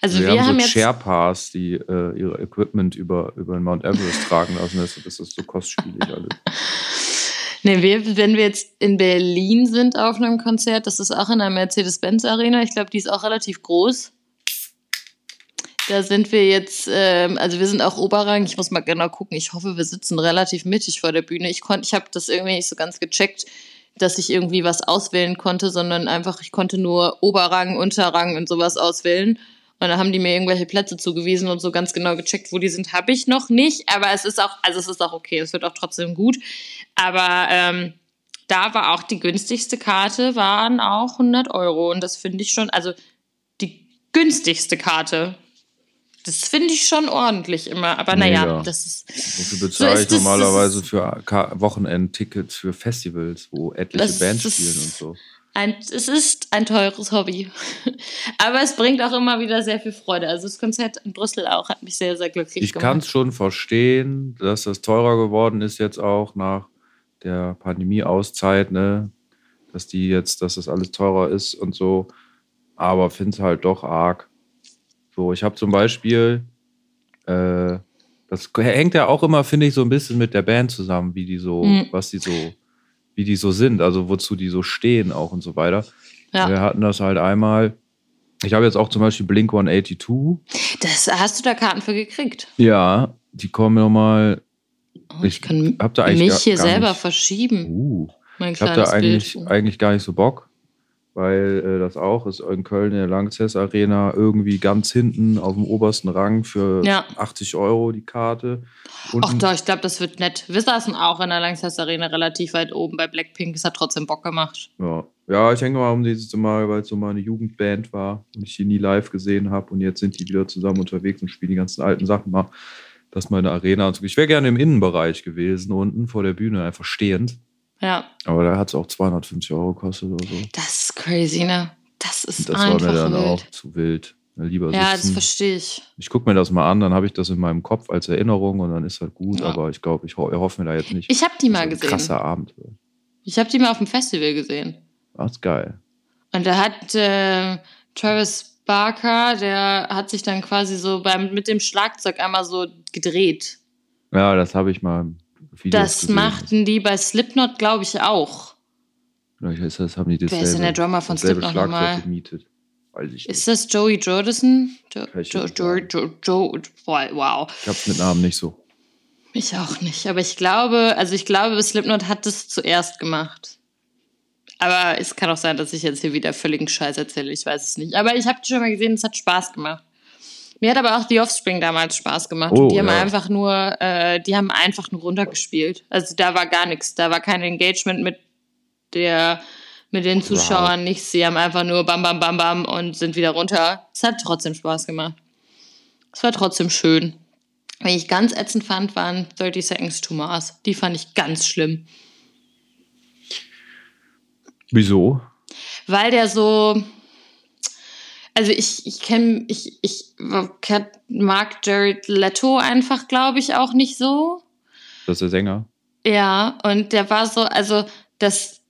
Speaker 2: Also
Speaker 1: wir,
Speaker 2: wir,
Speaker 1: haben,
Speaker 2: haben
Speaker 1: so
Speaker 2: jetzt.
Speaker 1: Sherpas, die äh, ihre Equipment über, über den Mount Everest tragen lassen. Deshalb ist das so kostspielig alles.
Speaker 2: Nee, wir, wenn wir jetzt in Berlin sind auf einem Konzert, das ist auch in der Mercedes-Benz Arena. Ich glaube, die ist auch relativ groß. Da sind wir jetzt, ähm, also wir sind auch Oberrang. Ich muss mal genau gucken. Ich hoffe, wir sitzen relativ mittig vor der Bühne. Ich ich habe das irgendwie nicht so ganz gecheckt, dass ich irgendwie was auswählen konnte, sondern einfach, ich konnte nur Oberrang, Unterrang und sowas auswählen. Und dann haben die mir irgendwelche Plätze zugewiesen und so ganz genau gecheckt, wo die sind, habe ich noch nicht. Aber es ist auch, also es ist auch okay, es wird auch trotzdem gut. Aber ähm, da war auch die günstigste Karte, waren auch 100 Euro. Und das finde ich schon, also die günstigste Karte. Das finde ich schon ordentlich immer. Aber naja,
Speaker 1: Mega.
Speaker 2: das ist.
Speaker 1: So viel bezahle
Speaker 2: ist
Speaker 1: ich
Speaker 2: das-
Speaker 1: normalerweise
Speaker 2: das
Speaker 1: für Wochenendtickets für Festivals, wo etliche Bands
Speaker 2: das-
Speaker 1: spielen und so.
Speaker 2: Ein, es ist ein teures Hobby. Aber es bringt auch immer wieder sehr viel Freude. Also das Konzert in Brüssel auch hat mich sehr, sehr glücklich
Speaker 1: Ich
Speaker 2: gemacht.
Speaker 1: kann es schon verstehen, dass das teurer geworden ist jetzt auch nach der Pandemie-Auszeit, ne? Dass die jetzt, dass das alles teurer ist und so. Aber finde es halt doch arg. So, ich habe zum Beispiel, äh, das hängt ja auch immer, finde ich, so ein bisschen mit der Band zusammen, wie die so,
Speaker 2: Mhm.
Speaker 1: was die so, wie die so sind, also wozu die so stehen auch und so weiter.
Speaker 2: Ja.
Speaker 1: Wir hatten das halt einmal. Ich habe jetzt auch zum Beispiel Blink 182.
Speaker 2: Das hast du da Karten für gekriegt.
Speaker 1: Ja, die kommen nochmal.
Speaker 2: Oh, ich,
Speaker 1: Ich
Speaker 2: kann
Speaker 1: hab da eigentlich
Speaker 2: mich hier
Speaker 1: gar
Speaker 2: selber
Speaker 1: nicht-
Speaker 2: verschieben.
Speaker 1: Uh,
Speaker 2: Mein
Speaker 1: ich habe da eigentlich,
Speaker 2: Bild.
Speaker 1: eigentlich gar nicht so Bock, weil äh, das auch ist in Köln in der Langzess Arena irgendwie ganz hinten auf dem obersten Rang für
Speaker 2: Ja.
Speaker 1: 80 Euro die Karte. Und
Speaker 2: Ach doch, ich glaube, das wird nett. Wir saßen auch in der Langsess Arena relativ weit oben bei Blackpink. Es hat trotzdem Bock gemacht.
Speaker 1: ja. ja, ich denke mal, um dieses Mal, weil es so meine Jugendband war und ich die nie live gesehen habe und jetzt sind die wieder zusammen unterwegs und spielen die ganzen alten Sachen mal, dass meine Arena und so. Ich wäre gerne im Innenbereich gewesen, unten vor der Bühne, einfach stehend.
Speaker 2: Ja,
Speaker 1: Aber da hat es auch 250 Euro gekostet oder so.
Speaker 2: das ist crazy, ne? Das ist
Speaker 1: Das war
Speaker 2: einfach
Speaker 1: mir dann
Speaker 2: wild.
Speaker 1: auch zu wild. Lieber
Speaker 2: ja, das
Speaker 1: sitzen.
Speaker 2: verstehe ich.
Speaker 1: Ich gucke mir das mal an, dann habe ich das in meinem Kopf als Erinnerung und dann ist halt gut.
Speaker 2: Ja.
Speaker 1: Aber ich glaube, ich ho erhoffe mir da jetzt nicht.
Speaker 2: Ich habe die mal
Speaker 1: das
Speaker 2: gesehen.
Speaker 1: Krasser Abend wird.
Speaker 2: Ich habe die mal auf dem Festival gesehen.
Speaker 1: Das ist geil.
Speaker 2: Und da hat äh, Travis Barker, der hat sich dann quasi so beim, mit dem Schlagzeug einmal so gedreht.
Speaker 1: Ja, das habe ich mal Videos
Speaker 2: Das
Speaker 1: gesehen.
Speaker 2: machten die bei Slipknot, glaube ich, auch.
Speaker 1: Vielleicht ist das, haben die
Speaker 2: Wer
Speaker 1: dasselbe,
Speaker 2: ist denn der Drummer von Slipknot nochmal?
Speaker 1: gemietet. Weiß ich nicht.
Speaker 2: Ist das Joey Jordison? Jo, jo, jo, jo, jo, wow.
Speaker 1: Ich hab's mit Namen nicht so.
Speaker 2: Ich auch nicht. Aber ich glaube, also ich glaube, Slipknot hat das zuerst gemacht. Aber es kann auch sein, dass ich jetzt hier wieder völligen Scheiß erzähle. Ich weiß es nicht. Aber ich habe schon mal gesehen, es hat Spaß gemacht. Mir hat aber auch The Offspring damals Spaß gemacht.
Speaker 1: Oh,
Speaker 2: die haben
Speaker 1: ja.
Speaker 2: einfach nur, äh, die haben einfach nur runtergespielt. Also da war gar nichts. Da war kein Engagement mit der, mit den Zuschauern, nichts. Sie haben einfach nur bam, bam, bam, bam und sind wieder runter. Es hat trotzdem Spaß gemacht. Es war trotzdem schön. Wenn ich ganz ätzend fand, waren 30 Seconds to Mars. Die fand ich ganz schlimm.
Speaker 1: Wieso?
Speaker 2: Weil der so. Also ich, ich kenne, ich, ich mag Jared Leto einfach, glaube ich, auch nicht so.
Speaker 1: Das ist der Sänger.
Speaker 2: Ja, und der war so, also das.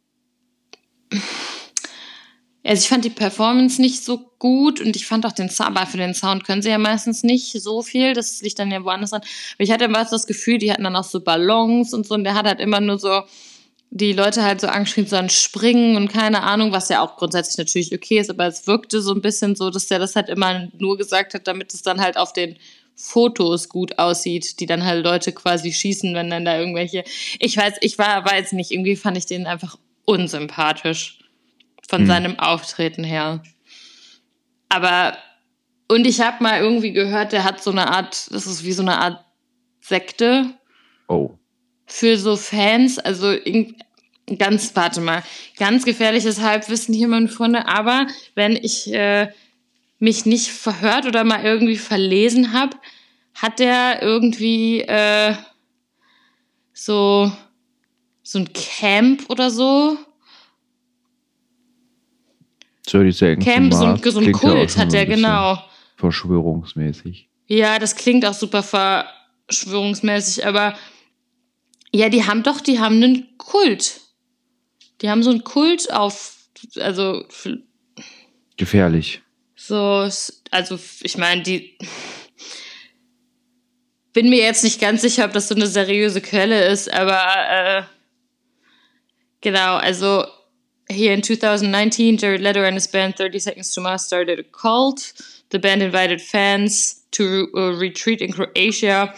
Speaker 2: Also ich fand die Performance nicht so gut und ich fand auch den Sound, aber für den Sound können sie ja meistens nicht so viel, das liegt dann ja woanders dran. Aber ich hatte immer das Gefühl, die hatten dann auch so Ballons und so und der hat halt immer nur so die Leute halt so angeschrien, so ein Springen und keine Ahnung, was ja auch grundsätzlich natürlich okay ist, aber es wirkte so ein bisschen so, dass der das halt immer nur gesagt hat, damit es dann halt auf den Fotos gut aussieht, die dann halt Leute quasi schießen, wenn dann da irgendwelche. Ich weiß, ich war, jetzt nicht, irgendwie fand ich den einfach unsympathisch von
Speaker 1: Hm.
Speaker 2: seinem Auftreten her. Aber, und ich habe mal irgendwie gehört, der hat so eine Art, das ist wie so eine Art Sekte
Speaker 1: Oh.
Speaker 2: Für so Fans, also ganz, warte mal, ganz gefährliches Halbwissen hier, meine Freunde, aber wenn ich äh, mich nicht verhört oder mal irgendwie verlesen habe, hat der irgendwie äh, so, so ein Camp oder so.
Speaker 1: 30 Seconds
Speaker 2: Camp, so so ein Kult hat der, genau.
Speaker 1: Verschwörungsmäßig.
Speaker 2: Ja, das klingt auch super verschwörungsmäßig, aber ja, die haben doch, die haben einen Kult. Die haben so einen Kult auf, also
Speaker 1: Gefährlich.
Speaker 2: so, also ich meine, die bin mir jetzt nicht ganz sicher, ob das so eine seriöse Quelle ist, aber äh, genau, also here in 2019, Jared Leto and his band 30 Seconds to Mars started a cult. The band invited fans to uh, retreat in Croatia,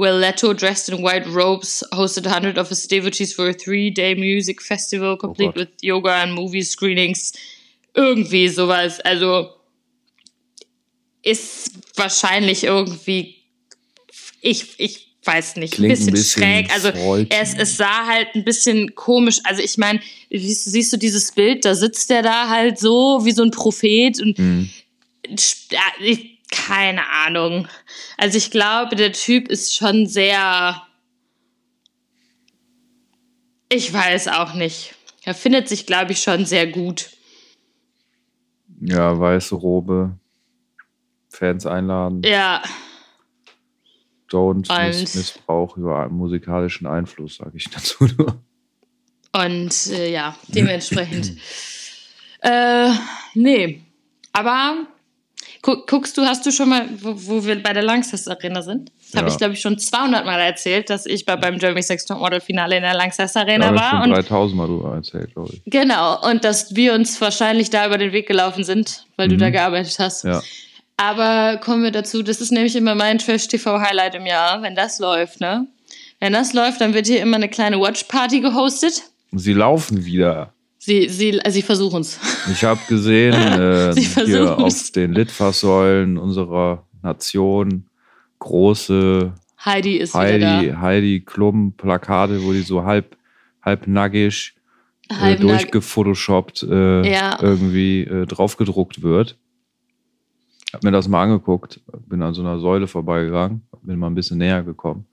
Speaker 2: where Leto, dressed in white robes, hosted 100 of his devotees for a three-day music festival, complete
Speaker 1: Gott.
Speaker 2: with yoga and movie screenings. Irgendwie sowas. Also ist wahrscheinlich irgendwie, ich, ich weiß nicht,
Speaker 1: Klingt
Speaker 2: ein bisschen,
Speaker 1: ein bisschen
Speaker 2: schräg. Also es, es sah halt ein bisschen komisch. Also ich meine, siehst, du- siehst du dieses Bild, da sitzt der da halt so wie so ein Prophet und
Speaker 1: Mhm.
Speaker 2: ich, keine Ahnung. Also ich glaube, der Typ ist schon sehr. Ich weiß auch nicht. Er findet sich, glaube ich, schon sehr gut.
Speaker 1: Ja, weiße Robe. Fans einladen.
Speaker 2: Ja,
Speaker 1: Don't
Speaker 2: Und-
Speaker 1: miss Missbrauch über musikalischen Einfluss, sage ich dazu nur.
Speaker 2: und äh, ja, dementsprechend. äh, nee. Aber guckst du, hast du schon mal, wo, wo wir bei der Langstest Arena sind? Das habe
Speaker 1: Ja.
Speaker 2: ich, glaube ich, schon 200 Mal erzählt, dass ich bei, beim Germany Sex Top Model Finale in der Langstest
Speaker 1: Da
Speaker 2: Arena
Speaker 1: habe ich
Speaker 2: war.
Speaker 1: schon
Speaker 2: Und
Speaker 1: 3000 Mal drüber erzählt, glaube ich.
Speaker 2: Genau, und dass wir uns wahrscheinlich da über den Weg gelaufen sind, weil du
Speaker 1: Mhm.
Speaker 2: da gearbeitet hast.
Speaker 1: Ja.
Speaker 2: Aber kommen wir dazu, das ist nämlich immer mein Trash-TV-Highlight im Jahr, wenn das läuft, ne? Wenn das läuft, dann wird hier immer eine kleine Watch-Party gehostet.
Speaker 1: Sie laufen wieder.
Speaker 2: Sie, sie, also sie versuchen es.
Speaker 1: Ich habe gesehen, äh, hier auf den Litfaßsäulen unserer Nation große
Speaker 2: Heidi ist
Speaker 1: Heidi, Heidi Klum Plakate, wo die so halb, halb nackig äh, durchgefotoshoppt äh,
Speaker 2: Ja.
Speaker 1: irgendwie äh, draufgedruckt wird. Hab mir das mal angeguckt, bin an so einer Säule vorbeigegangen, bin mal ein bisschen näher gekommen.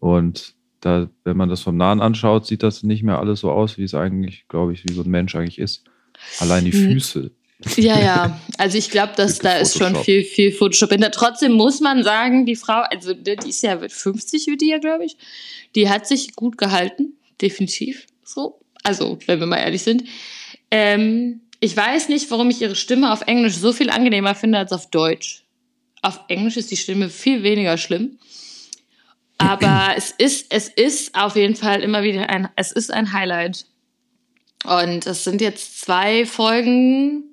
Speaker 1: Und da, wenn man das vom Nahen anschaut, sieht das nicht mehr alles so aus, wie es eigentlich, glaube ich, wie so ein Mensch eigentlich ist. Allein die
Speaker 2: Hm.
Speaker 1: Füße.
Speaker 2: Ja, ja. Also ich glaube, dass da ist schon
Speaker 1: Photoshop.
Speaker 2: viel, viel Photoshop hinter. Trotzdem muss man sagen, die Frau, also die die ist ja wird 50 wird die ja, glaube ich. Die hat sich gut gehalten, definitiv. So. Also, wenn wir mal ehrlich sind. Ähm, ich weiß nicht, warum ich ihre Stimme auf Englisch so viel angenehmer finde als auf Deutsch. Auf Englisch ist die Stimme viel weniger schlimm. Aber es ist, es ist auf jeden Fall immer wieder ein, es ist ein Highlight. Und es sind jetzt zwei Folgen,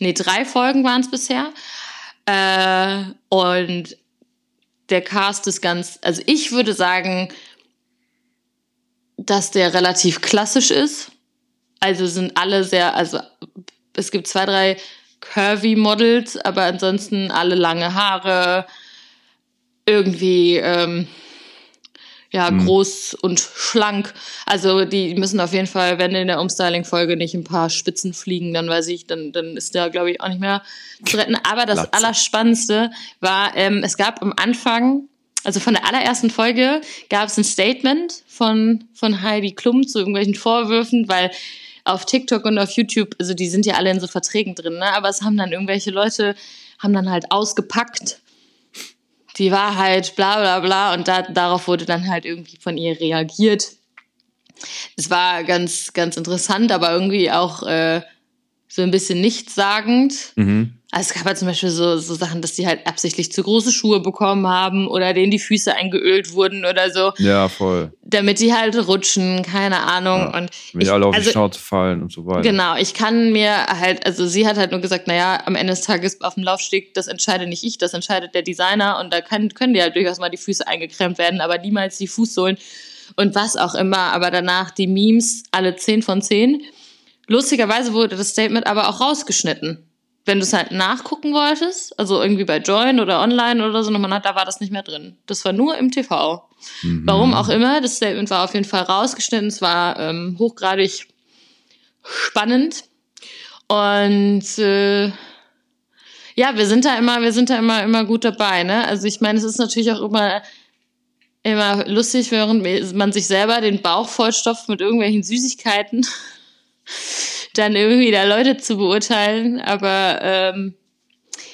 Speaker 2: nee, drei Folgen waren es bisher. Äh, und der Cast ist ganz, also ich würde sagen, dass der relativ klassisch ist. Also sind alle sehr, also es gibt zwei, drei curvy Models, aber ansonsten alle lange Haare, irgendwie ähm, ja
Speaker 1: Hm.
Speaker 2: groß und schlank. Also die müssen auf jeden Fall, wenn in der Umstyling-Folge nicht ein paar Spitzen fliegen, dann weiß ich, dann, dann ist der, glaube ich, auch nicht mehr zu retten. Aber das
Speaker 1: Glatze.
Speaker 2: Allerspannendste war, ähm, es gab am Anfang, also von der allerersten Folge, gab es ein Statement von, von Heidi Klum zu irgendwelchen Vorwürfen, weil auf TikTok und auf YouTube, also die sind ja alle in so Verträgen drin, ne? aber es haben dann irgendwelche Leute, haben dann halt ausgepackt, die Wahrheit, bla bla bla, und da, darauf wurde dann halt irgendwie von ihr reagiert. Es war ganz, ganz interessant, aber irgendwie auch äh, so ein bisschen nichtssagend.
Speaker 1: Mhm.
Speaker 2: Also es gab halt zum Beispiel so, so Sachen, dass die halt absichtlich zu große Schuhe bekommen haben oder denen die Füße eingeölt wurden oder so,
Speaker 1: Ja, voll.
Speaker 2: damit die halt rutschen, keine Ahnung.
Speaker 1: Ja,
Speaker 2: Und
Speaker 1: die
Speaker 2: ich-
Speaker 1: alle auf
Speaker 2: also-
Speaker 1: die Schnauze fallen und so weiter.
Speaker 2: Genau, ich kann mir halt, also sie hat halt nur gesagt, naja, am Ende des Tages auf dem Laufsteg, das entscheide nicht ich, das entscheidet der Designer und da kann, können dir halt durchaus mal die Füße eingeklemmt werden, aber niemals die Fußsohlen und was auch immer. Aber danach die Memes, alle 10 von 10. Lustigerweise wurde das Statement aber auch rausgeschnitten. Wenn du es halt nachgucken wolltest, also irgendwie bei Join oder online oder so, nochmal, da war das nicht mehr drin. Das war nur im TV.
Speaker 1: Mhm.
Speaker 2: Warum auch immer, das Statement war auf jeden Fall rausgeschnitten. Es war ähm, hochgradig spannend. Und äh, ja, wir sind da immer, wir sind da immer, immer gut dabei. Ne? Also ich meine, es ist natürlich auch immer, immer lustig, während man sich selber den Bauch vollstopft mit irgendwelchen Süßigkeiten, dann irgendwie da Leute zu beurteilen. Aber ähm,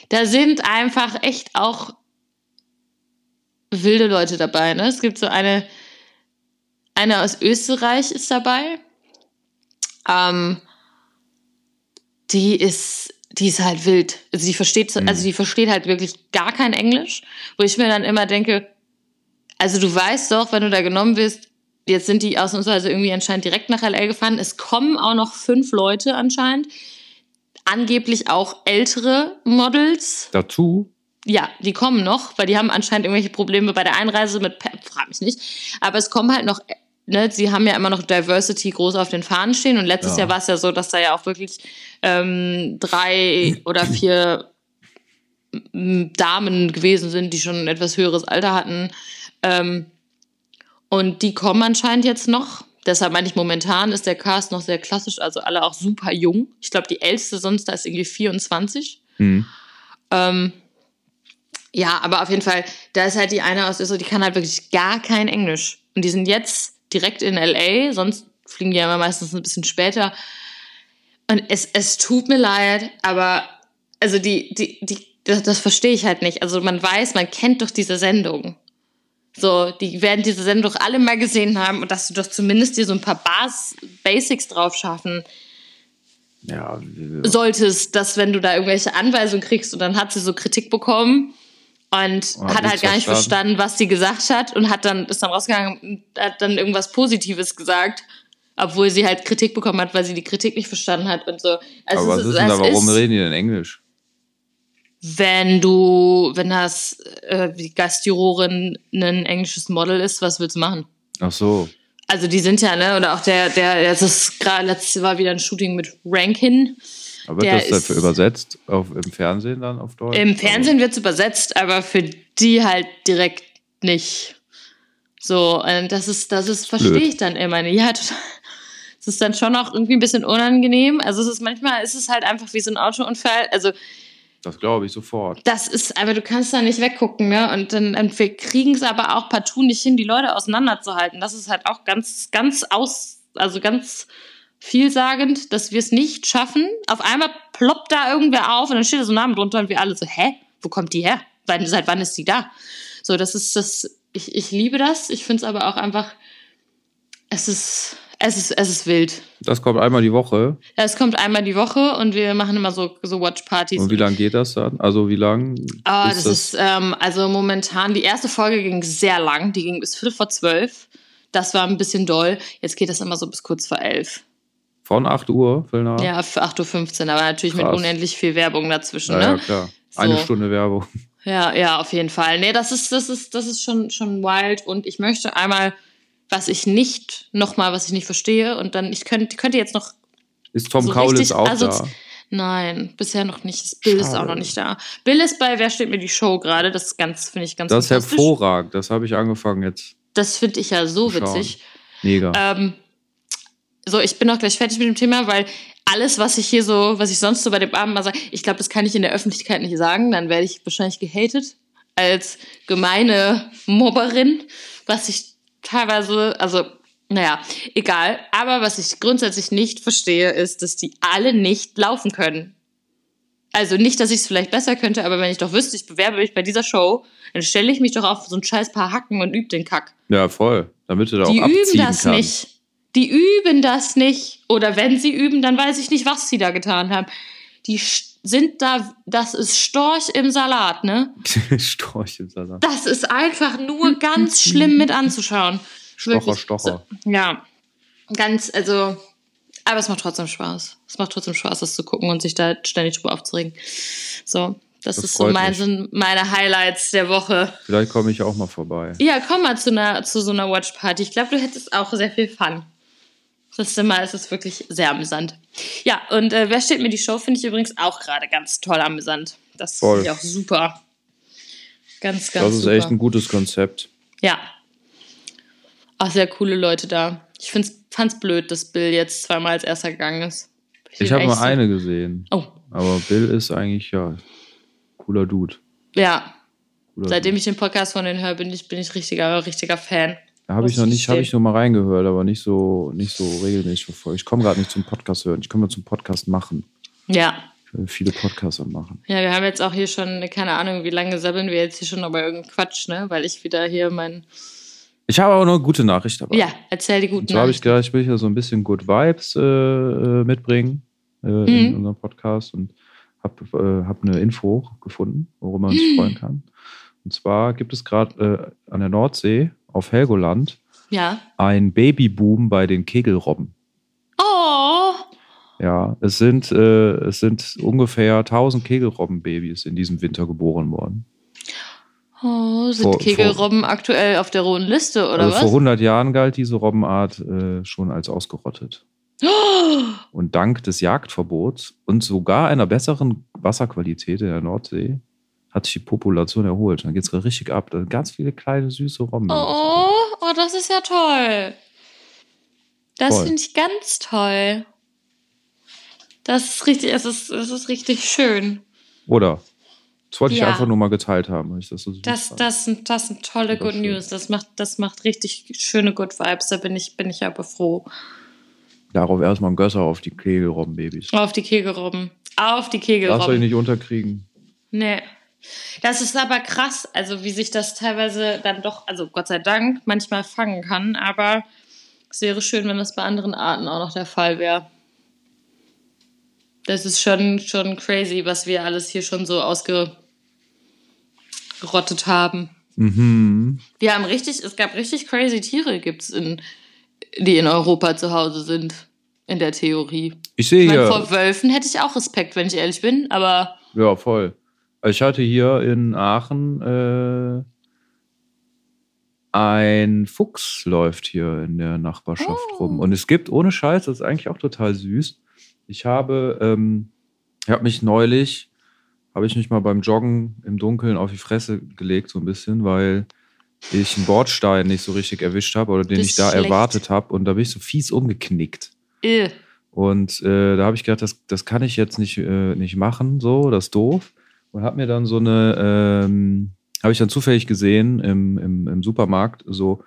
Speaker 2: da sind einfach echt auch wilde Leute dabei. Ne? Es gibt so eine, eine aus Österreich ist dabei. Ähm, die ist, die ist halt wild. Also die versteht, also die versteht halt wirklich gar kein Englisch, wo ich mir dann immer denke, also du weißt doch, wenn du da genommen wirst, jetzt sind die ausnahmsweise irgendwie anscheinend direkt nach LA gefahren. Es kommen auch noch fünf Leute anscheinend. Angeblich auch ältere Models.
Speaker 1: Dazu?
Speaker 2: Ja, die kommen noch, weil die haben anscheinend irgendwelche Probleme bei der Einreise mit, frag mich nicht. Aber es kommen halt noch, ne, sie haben ja immer noch Diversity groß auf den Fahnen stehen und letztes
Speaker 1: Ja.
Speaker 2: Jahr war es ja so, dass da ja auch wirklich ähm, drei oder vier Damen gewesen sind, die schon ein etwas höheres Alter hatten. Ähm, und die kommen anscheinend jetzt noch. Deshalb meine ich, momentan ist der Cast noch sehr klassisch, also alle auch super jung. Ich glaube, die älteste sonst da ist irgendwie 24.
Speaker 1: Hm.
Speaker 2: Ähm, ja, aber auf jeden Fall, da ist halt die eine aus Österreich, die kann halt wirklich gar kein Englisch. Und die sind jetzt direkt in LA, sonst fliegen die ja immer meistens ein bisschen später. Und es, es tut mir leid, aber also die, die, die, das, das verstehe ich halt nicht. Also man weiß, man kennt doch diese Sendung. So, die werden diese Sendung doch alle mal gesehen haben und dass du doch zumindest dir so ein paar Bas Basics drauf schaffen
Speaker 1: Ja,
Speaker 2: solltest, dass wenn du da irgendwelche Anweisungen kriegst und dann hat sie so Kritik bekommen und
Speaker 1: hat
Speaker 2: hat halt gar nicht
Speaker 1: verstanden.
Speaker 2: was sie gesagt hat und hat dann ist dann rausgegangen und hat dann irgendwas Positives gesagt, obwohl sie halt Kritik bekommen hat, weil sie die Kritik nicht verstanden hat und so. Also
Speaker 1: aber was ist denn da, warum
Speaker 2: ist,
Speaker 1: reden die denn Englisch?
Speaker 2: Wenn du, wenn das äh, die Gastjurorin ein englisches Model ist, was willst du machen?
Speaker 1: Ach so.
Speaker 2: Also die sind ja, ne, oder auch der, der, das ist gerade letztes war wieder ein Shooting mit Rankin.
Speaker 1: Aber wird das dafür übersetzt auf, im Fernsehen dann auf Deutsch?
Speaker 2: Im Fernsehen wird's übersetzt, aber für die halt direkt nicht. So, und das ist, das ist, verstehe ich dann immer nicht. Ja, total. Es ist dann schon auch irgendwie ein bisschen unangenehm. Also es ist manchmal ist es halt einfach wie so ein Autounfall. Also
Speaker 1: Das glaube ich sofort.
Speaker 2: das ist, aber du kannst da nicht weggucken, ne? Und dann, und wir kriegen es aber auch partout nicht hin, die Leute auseinanderzuhalten. Das ist halt auch ganz, ganz aus, also ganz vielsagend, dass wir es nicht schaffen. Auf einmal ploppt da irgendwer auf und dann steht da so ein Name drunter und wir alle so, hä? Wo kommt die her? Wann, seit wann ist die da? So, das ist das, ich, ich liebe das. Ich finde es aber auch einfach, es ist, es ist, es ist wild.
Speaker 1: Das kommt einmal die Woche.
Speaker 2: Es kommt einmal die Woche und wir machen immer so, so Watch-Partys.
Speaker 1: Und wie lange geht das dann? Also wie lang?
Speaker 2: Ah, das, ist, ähm, also momentan, die erste Folge ging sehr lang, die ging bis Viertel vor zwölf. Das war ein bisschen doll. Jetzt geht das immer so bis kurz vor elf.
Speaker 1: Von 8 Uhr, Viertel nach?
Speaker 2: Ja, für 8.15 Uhr, aber natürlich mit
Speaker 1: Krass.
Speaker 2: unendlich viel Werbung dazwischen,
Speaker 1: Ja, ja,
Speaker 2: ne?
Speaker 1: klar. Eine
Speaker 2: So.
Speaker 1: Stunde Werbung.
Speaker 2: Ja, ja, auf jeden Fall. Nee, das ist, das ist, das ist schon, schon wild. Und ich möchte einmal, was ich nicht, nochmal, was ich nicht verstehe, und dann, ich könnte, könnte jetzt noch
Speaker 1: Ist Tom
Speaker 2: So
Speaker 1: Kaulitz auch da?
Speaker 2: Nein, bisher noch nicht. Das Bill ist auch
Speaker 1: Schade.
Speaker 2: noch nicht da. Bill ist bei Wer steht mir die Show gerade? Das ist ganz, finde ich ganz
Speaker 1: Das ist hervorragend. Das habe ich angefangen jetzt.
Speaker 2: Das finde ich ja so witzig.
Speaker 1: Mega.
Speaker 2: Ähm, so, ich bin auch gleich fertig mit dem Thema, weil alles, was ich hier so, was ich sonst so bei dem Abend mal sage, ich glaube, das kann ich in der Öffentlichkeit nicht sagen. Dann werde ich wahrscheinlich gehatet als gemeine Mobberin, was ich teilweise, also, naja, egal. Aber was ich grundsätzlich nicht verstehe, ist, dass die alle nicht laufen können. Also nicht, dass ich es vielleicht besser könnte, aber wenn ich doch wüsste, ich bewerbe mich bei dieser Show, dann stelle ich mich doch auf so ein scheiß Paar Hacken und übe den Kack.
Speaker 1: ja, voll. Damit du da
Speaker 2: Die
Speaker 1: auch abziehen
Speaker 2: üben das
Speaker 1: kannst.
Speaker 2: nicht. Die üben das nicht. Oder wenn sie üben, dann weiß ich nicht, was sie da getan haben. Die sind da, das ist Storch im Salat, ne?
Speaker 1: Storch im Salat.
Speaker 2: Das ist einfach nur ganz schlimm mit anzuschauen.
Speaker 1: Stocher,
Speaker 2: Wirklich.
Speaker 1: Stocher.
Speaker 2: So, ja, ganz, also, aber es macht trotzdem Spaß. Es macht trotzdem Spaß, das zu gucken und sich da ständig drüber aufzuregen. So, das,
Speaker 1: Das
Speaker 2: ist so mein, sind meine Highlights der Woche.
Speaker 1: Vielleicht komme ich auch mal vorbei.
Speaker 2: Ja, komm mal zu, einer, zu so einer Watchparty. Ich glaube, du hättest auch sehr viel Fun. Das ist mal, es ist wirklich sehr amüsant. Ja, und äh, wer steht mir die Show, finde ich übrigens auch gerade ganz toll amüsant. Das finde ich auch super. Ganz, ganz
Speaker 1: Das ist
Speaker 2: super.
Speaker 1: echt ein gutes Konzept.
Speaker 2: Ja. Auch sehr coole Leute da. Ich find's, fand's blöd, dass Bill jetzt zweimal als erster gegangen ist.
Speaker 1: Ich
Speaker 2: bin
Speaker 1: habe nur
Speaker 2: so-
Speaker 1: eine gesehen.
Speaker 2: Oh,
Speaker 1: Aber Bill ist eigentlich, ja, cooler Dude.
Speaker 2: ja.
Speaker 1: Cooler
Speaker 2: Seitdem
Speaker 1: Dude.
Speaker 2: ich den Podcast von denen höre, bin ich, bin ich richtiger, richtiger Fan.
Speaker 1: Da habe ich noch
Speaker 2: ich
Speaker 1: nicht, habe ich nur mal reingehört, aber nicht so, nicht so regelmäßig verfolgt. Ich komme gerade nicht zum Podcast hören. Ich komme zum Podcast machen.
Speaker 2: Ja.
Speaker 1: Ich will viele Podcasts machen.
Speaker 2: Ja, wir haben jetzt auch hier schon, keine Ahnung, wie lange sabbeln wir jetzt hier schon über irgendeinen Quatsch, ne? Weil ich wieder hier mein.
Speaker 1: Ich habe auch noch eine gute Nachricht dabei.
Speaker 2: Ja, erzähl die guten
Speaker 1: zwar habe ich gedacht, ich will hier so ein bisschen Good Vibes äh, äh, mitbringen äh, in
Speaker 2: Mhm.
Speaker 1: unserem Podcast und habe äh, hab eine Info gefunden, worüber man sich
Speaker 2: Mhm.
Speaker 1: freuen kann. Und zwar gibt es gerade äh, an der Nordsee auf Helgoland
Speaker 2: Ja.
Speaker 1: ein Babyboom bei den Kegelrobben.
Speaker 2: Oh!
Speaker 1: Ja, es sind, äh, es sind ungefähr 1000 Kegelrobbenbabys in diesem Winter geboren worden.
Speaker 2: Oh, sind
Speaker 1: Vor-
Speaker 2: Kegelrobben aktuell auf der roten Liste, oder
Speaker 1: also vor
Speaker 2: was?
Speaker 1: 100 Jahren galt diese Robbenart äh, schon als ausgerottet.
Speaker 2: Oh,
Speaker 1: Und dank des Jagdverbots und sogar einer besseren Wasserqualität in der Nordsee hat sich die Population erholt. Dann geht es richtig ab. Da sind ganz viele kleine, süße Robben.
Speaker 2: oh, oh, das ist ja toll. Das finde ich ganz toll. Das ist richtig, es ist, es ist richtig schön.
Speaker 1: Oder? Das wollte ich
Speaker 2: Ja.
Speaker 1: einfach nur mal geteilt haben, ich das so
Speaker 2: Das, das, sind, das sind tolle Good
Speaker 1: schön.
Speaker 2: News. Das macht, das macht richtig schöne Good Vibes. Da bin ich, bin ich aber froh.
Speaker 1: Darauf erstmal ein Gösser auf die Kegelrobbenbabys.
Speaker 2: Auf die Kegelrobben. Auf die
Speaker 1: Lass euch
Speaker 2: Kegelrobben.
Speaker 1: nicht unterkriegen.
Speaker 2: Nee. Das ist aber krass, also wie sich das teilweise dann doch, also Gott sei Dank, manchmal fangen kann, aber es wäre schön, wenn das bei anderen Arten auch noch der Fall wäre. Das ist schon, schon crazy, was wir alles hier schon so ausgerottet haben.
Speaker 1: Mhm.
Speaker 2: Wir haben richtig, es gab richtig crazy Tiere, gibt's in, die in Europa zu Hause sind, in der Theorie.
Speaker 1: Ich sehe hier.
Speaker 2: vor Wölfen hätte ich auch Respekt, wenn ich ehrlich bin, aber
Speaker 1: Ja, voll. Ich hatte hier in Aachen äh, ein Fuchs läuft hier in der Nachbarschaft
Speaker 2: Oh.
Speaker 1: rum. Und es gibt, ohne Scheiß, das ist eigentlich auch total süß. Ich habe, ähm, ich habe mich neulich, habe ich mich mal beim Joggen im Dunkeln auf die Fresse gelegt, so ein bisschen, weil ich einen Bordstein nicht so richtig erwischt habe oder den ich da
Speaker 2: schlecht.
Speaker 1: erwartet habe. Und da bin ich so fies umgeknickt.
Speaker 2: äh,
Speaker 1: Und äh, da habe ich gedacht, das, das kann ich jetzt nicht, äh, nicht machen, so, das ist doof. Und habe mir dann so eine, ähm, habe ich dann zufällig gesehen im, im, im Supermarkt, so,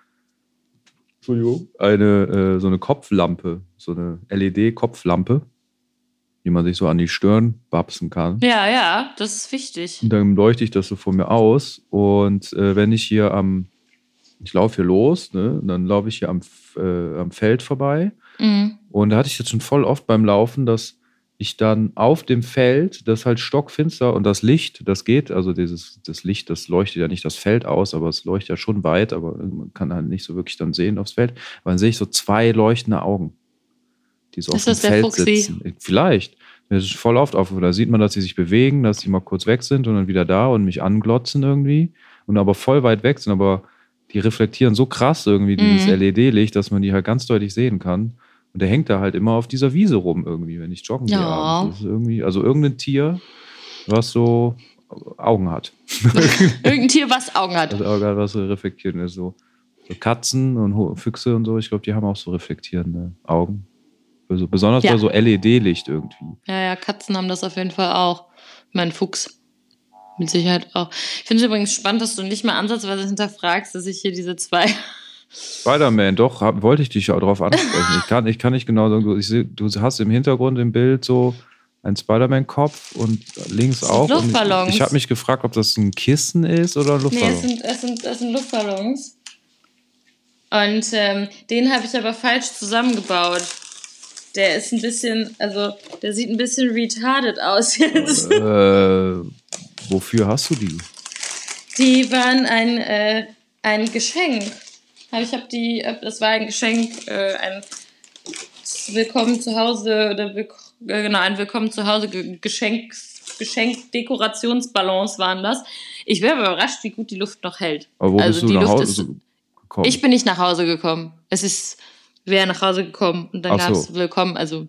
Speaker 1: eine, äh, so eine Kopflampe, so eine LED-Kopflampe, die man sich so an die Stirn babsen kann.
Speaker 2: ja, ja, das ist wichtig.
Speaker 1: Und dann leuchte ich das so vor mir aus. Und äh, wenn ich hier am, ich laufe hier los, ne, dann laufe ich hier am, äh, am Feld vorbei.
Speaker 2: Mhm.
Speaker 1: Und da hatte ich jetzt schon voll oft beim Laufen, dass ich dann auf dem Feld, das halt stockfinster und das Licht, das geht, also dieses, das Licht, das leuchtet ja nicht das Feld aus, aber es leuchtet ja schon weit, aber man kann halt nicht so wirklich dann sehen aufs Feld. Aber dann sehe ich so zwei leuchtende Augen, die so
Speaker 2: Ist
Speaker 1: auf
Speaker 2: das
Speaker 1: dem Feld
Speaker 2: Fuchsi?
Speaker 1: sitzen. Vielleicht. Das ist voll oft auf. Da sieht man, dass sie sich bewegen, dass sie mal kurz weg sind und dann wieder da und mich anglotzen irgendwie. Und aber voll weit weg sind. Aber die reflektieren so krass irgendwie dieses
Speaker 2: Mhm.
Speaker 1: LED-Licht, dass man die halt ganz deutlich sehen kann. Und der hängt da halt immer auf dieser Wiese rum irgendwie, wenn ich joggen gehe
Speaker 2: Ja.
Speaker 1: abends. Das ist irgendwie, also irgendein Tier, was so Augen hat.
Speaker 2: Irgendein Tier, was Augen hat.
Speaker 1: Das Auge, was so reflektierend ist. So, so Katzen und Füchse und so, ich glaube, die haben auch so reflektierende Augen. Also besonders
Speaker 2: Ja.
Speaker 1: bei so LED-Licht irgendwie.
Speaker 2: Ja, ja, Katzen haben das auf jeden Fall auch. Mein Fuchs. Mit Sicherheit auch. Ich finde es übrigens spannend, dass du nicht mal ansatzweise hinterfragst, dass ich hier diese zwei.
Speaker 1: Spider-Man, doch, hab, wollte ich dich auch drauf ansprechen. Ich kann, ich kann nicht genau sagen, du, seh, du hast im Hintergrund im Bild so einen Spider-Man-Kopf und links auch. Und
Speaker 2: Luftballons.
Speaker 1: Ich, ich habe mich gefragt, ob das ein Kissen ist oder ein
Speaker 2: Nee,
Speaker 1: Luftballon.
Speaker 2: es sind, es sind, es sind Luftballons. Und ähm, den habe ich aber falsch zusammengebaut. Der ist ein bisschen, also der sieht ein bisschen retarded aus jetzt.
Speaker 1: äh, wofür hast du die?
Speaker 2: Die waren ein, äh, ein Geschenk. Ich habe die, äh, das war ein Geschenk, äh, ein Willkommen zu Hause oder Willk äh, genau, ein Willkommen zu Hause Ge- Geschenk, Geschenk Dekorationsballons waren das. Ich wäre überrascht, wie gut die Luft noch hält.
Speaker 1: Aber wo
Speaker 2: Also
Speaker 1: bist du
Speaker 2: die
Speaker 1: nach
Speaker 2: Luft
Speaker 1: Hause
Speaker 2: ist-
Speaker 1: gekommen?
Speaker 2: Ich bin nicht nach Hause gekommen. Es ist wer nach Hause gekommen und dann
Speaker 1: Ach
Speaker 2: gab es
Speaker 1: so.
Speaker 2: Willkommen, also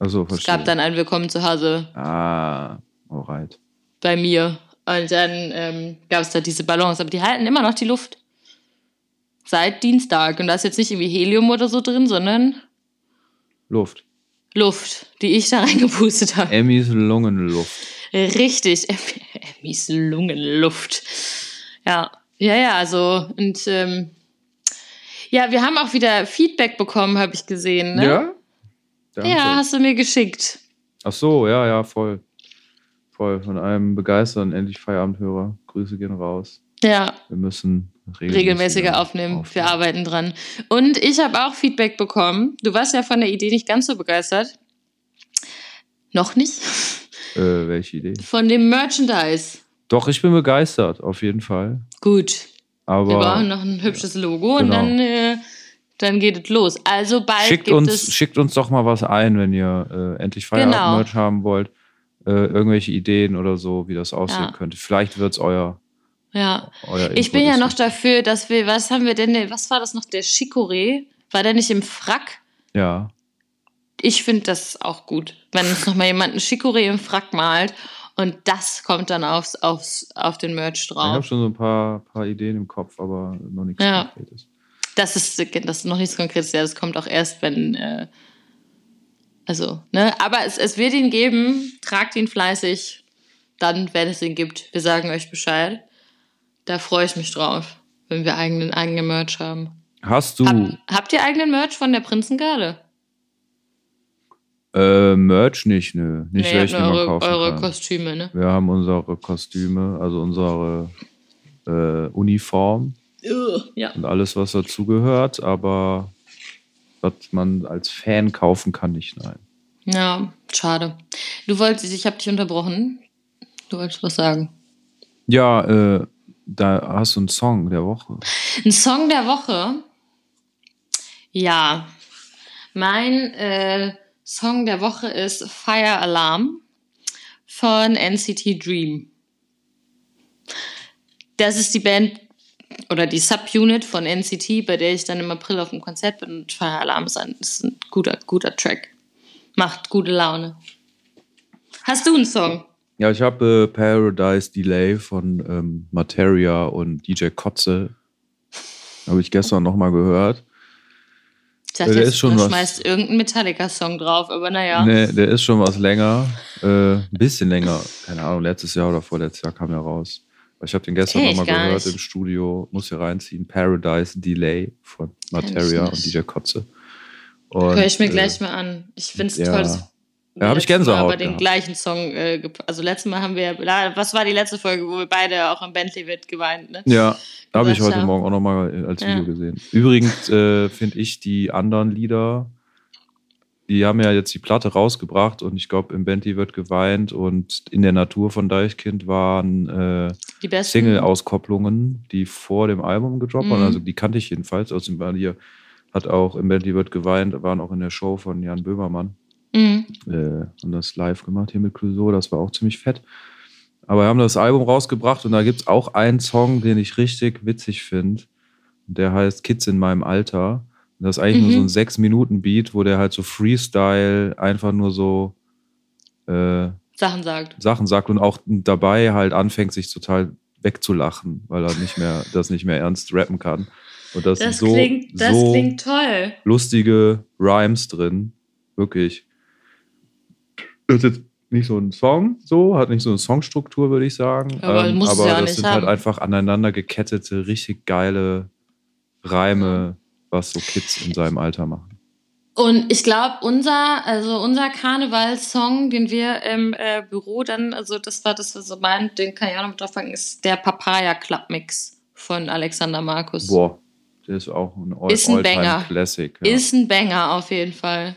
Speaker 1: Achso,
Speaker 2: es
Speaker 1: verstehe.
Speaker 2: gab dann ein Willkommen zu Hause
Speaker 1: ah, alright.
Speaker 2: bei mir. Und dann ähm, gab es da diese Ballons, aber die halten immer noch die Luft. Seit Dienstag. Und da ist jetzt nicht irgendwie Helium oder so drin, sondern
Speaker 1: Luft.
Speaker 2: Luft, die ich da reingepustet habe.
Speaker 1: Emmys Lungenluft.
Speaker 2: Richtig. Emmys Lungenluft. Ja, ja, ja, also und ähm, ja, wir haben auch wieder Feedback bekommen, habe ich gesehen. Ne?
Speaker 1: Ja? Danke.
Speaker 2: Ja, hast du mir geschickt.
Speaker 1: Ach so, ja, ja, voll. Voll. Von einem begeisterten endlich Feierabendhörer. Grüße gehen raus.
Speaker 2: Ja,
Speaker 1: Wir müssen regelmäßiger,
Speaker 2: regelmäßiger aufnehmen. Wir arbeiten dran. Und ich habe auch Feedback bekommen. Du warst ja von der Idee nicht ganz so begeistert. Noch nicht?
Speaker 1: Äh, welche Idee?
Speaker 2: Von dem Merchandise.
Speaker 1: Doch, ich bin begeistert, auf jeden Fall.
Speaker 2: Gut.
Speaker 1: Aber
Speaker 2: Wir brauchen noch ein hübsches Logo und
Speaker 1: Genau.
Speaker 2: dann, äh, dann geht es los. Also bald
Speaker 1: schickt
Speaker 2: gibt
Speaker 1: uns,
Speaker 2: es.
Speaker 1: schickt uns doch mal was ein, wenn ihr äh, endlich Feierabend-Merch haben wollt. Äh, irgendwelche Ideen oder so, wie das aussehen
Speaker 2: Ja.
Speaker 1: könnte. Vielleicht wird es euer,
Speaker 2: ja.
Speaker 1: euer
Speaker 2: Ich bin ja noch dafür, dass wir, was haben wir denn, was war das noch, der Chicorée? War der nicht im Frack?
Speaker 1: Ja.
Speaker 2: Ich finde das auch gut, wenn uns noch mal jemand ein Chicorée im Frack malt und das kommt dann aufs, aufs, auf den Merch
Speaker 1: Ich habe
Speaker 2: drauf.
Speaker 1: schon so ein paar, paar Ideen im Kopf, aber noch nichts
Speaker 2: Ja.
Speaker 1: Konkretes.
Speaker 2: Das ist, das ist noch nichts Konkretes, ja, das kommt auch erst, wenn, äh, also, ne, aber es, es wird ihn geben, tragt ihn fleißig, dann, wenn es ihn gibt, wir sagen euch Bescheid. Da freue ich mich drauf, wenn wir eigenen, eigenen Merch haben.
Speaker 1: Hast du
Speaker 2: Hab, habt ihr eigenen Merch von der Prinzengarde?
Speaker 1: äh, Merch nicht? Nö. Nicht
Speaker 2: Nee, ihr habt
Speaker 1: welche,
Speaker 2: nur
Speaker 1: die man
Speaker 2: eure,
Speaker 1: kaufen
Speaker 2: eure
Speaker 1: kann.
Speaker 2: Kostüme, ne?
Speaker 1: Wir haben unsere Kostüme, also unsere äh, Uniform
Speaker 2: Ja.
Speaker 1: und alles, was dazugehört, aber was man als Fan kaufen kann, nicht, nein.
Speaker 2: Ja, schade. Du wolltest, ich habe dich unterbrochen. Du wolltest was sagen.
Speaker 1: Ja, äh, da hast du einen Song der Woche.
Speaker 2: Ein Song der Woche. Ja. Mein äh, Song der Woche ist Fire Alarm von NCT Dream. Das ist die Band oder die Subunit von NCT, bei der ich dann im April auf dem Konzert bin. Und Fire Alarm ist ein, ist ein guter, guter Track. Macht gute Laune. Hast du einen Song?
Speaker 1: Ja, ich habe äh, Paradise Delay von ähm, Materia und DJ Kotze. Habe ich gestern nochmal gehört.
Speaker 2: Ich dachte,
Speaker 1: Ja, der ist schon
Speaker 2: du
Speaker 1: was.
Speaker 2: schmeißt irgendeinen Metallica-Song drauf, aber naja.
Speaker 1: Nee, der ist schon was länger. Äh, ein bisschen länger. Keine Ahnung, letztes Jahr oder vorletztes Jahr kam er raus. Ich habe den gestern nochmal gehört
Speaker 2: nicht.
Speaker 1: im Studio. Muss hier reinziehen. Paradise Delay von Materia und DJ Kotze.
Speaker 2: Höre ich mir
Speaker 1: Und,
Speaker 2: gleich mal an. Ich finde es
Speaker 1: ja.
Speaker 2: toll.
Speaker 1: Ja, hab ich Gänsehaut
Speaker 2: Aber den
Speaker 1: gehabt.
Speaker 2: gleichen Song, äh, also letztes Mal haben wir, was war die letzte Folge, wo wir beide auch am Bentley wird geweint, ne?
Speaker 1: Ja, habe ich heute
Speaker 2: ja.
Speaker 1: Morgen auch nochmal als Video
Speaker 2: Ja.
Speaker 1: gesehen. Übrigens äh, finde ich die anderen Lieder, die haben ja jetzt die Platte rausgebracht und ich glaube, im Bentley wird geweint und in der Natur von Deichkind waren äh. Single-Auskopplungen, die vor dem Album gedroppt waren.
Speaker 2: Mhm.
Speaker 1: Also die kannte ich jedenfalls. Außerdem war hier Hat auch im Bentley wird geweint, waren auch in der Show von Jan Böhmermann.
Speaker 2: Mhm.
Speaker 1: Äh, haben das live gemacht hier mit Clouseau, das war auch ziemlich fett. Aber wir haben das Album rausgebracht und da gibt es auch einen Song, den ich richtig witzig finde. Der heißt Kids in meinem Alter. Und das ist eigentlich nur
Speaker 2: Mhm.
Speaker 1: so ein 6-Minuten-Beat, wo der halt so Freestyle einfach nur so äh,
Speaker 2: Sachen sagt.
Speaker 1: Sachen sagt und auch dabei halt anfängt, sich total wegzulachen, weil er nicht mehr, das nicht mehr ernst rappen kann. Und das,
Speaker 2: Das,
Speaker 1: so,
Speaker 2: klingt, das
Speaker 1: so
Speaker 2: klingt toll.
Speaker 1: lustige Rhymes drin. Wirklich. Das ist jetzt nicht so ein Song, so, hat nicht so eine Songstruktur, würde ich sagen. Ähm,
Speaker 2: Aber es
Speaker 1: aber
Speaker 2: ja
Speaker 1: das sind
Speaker 2: haben.
Speaker 1: halt einfach aneinander gekettete, richtig geile Reime, was so Kids in seinem Alter machen.
Speaker 2: Und ich glaube, unser, also unser Karnevalssong, den wir im äh, Büro dann, also das war das, was er meint, den kann ich auch noch mit drauf packen, ist der Papaya Club Mix von Alexander Markus.
Speaker 1: Boah, der ist auch ein All-. All-Time-Classic. Ja.
Speaker 2: Ist ein Banger auf jeden Fall.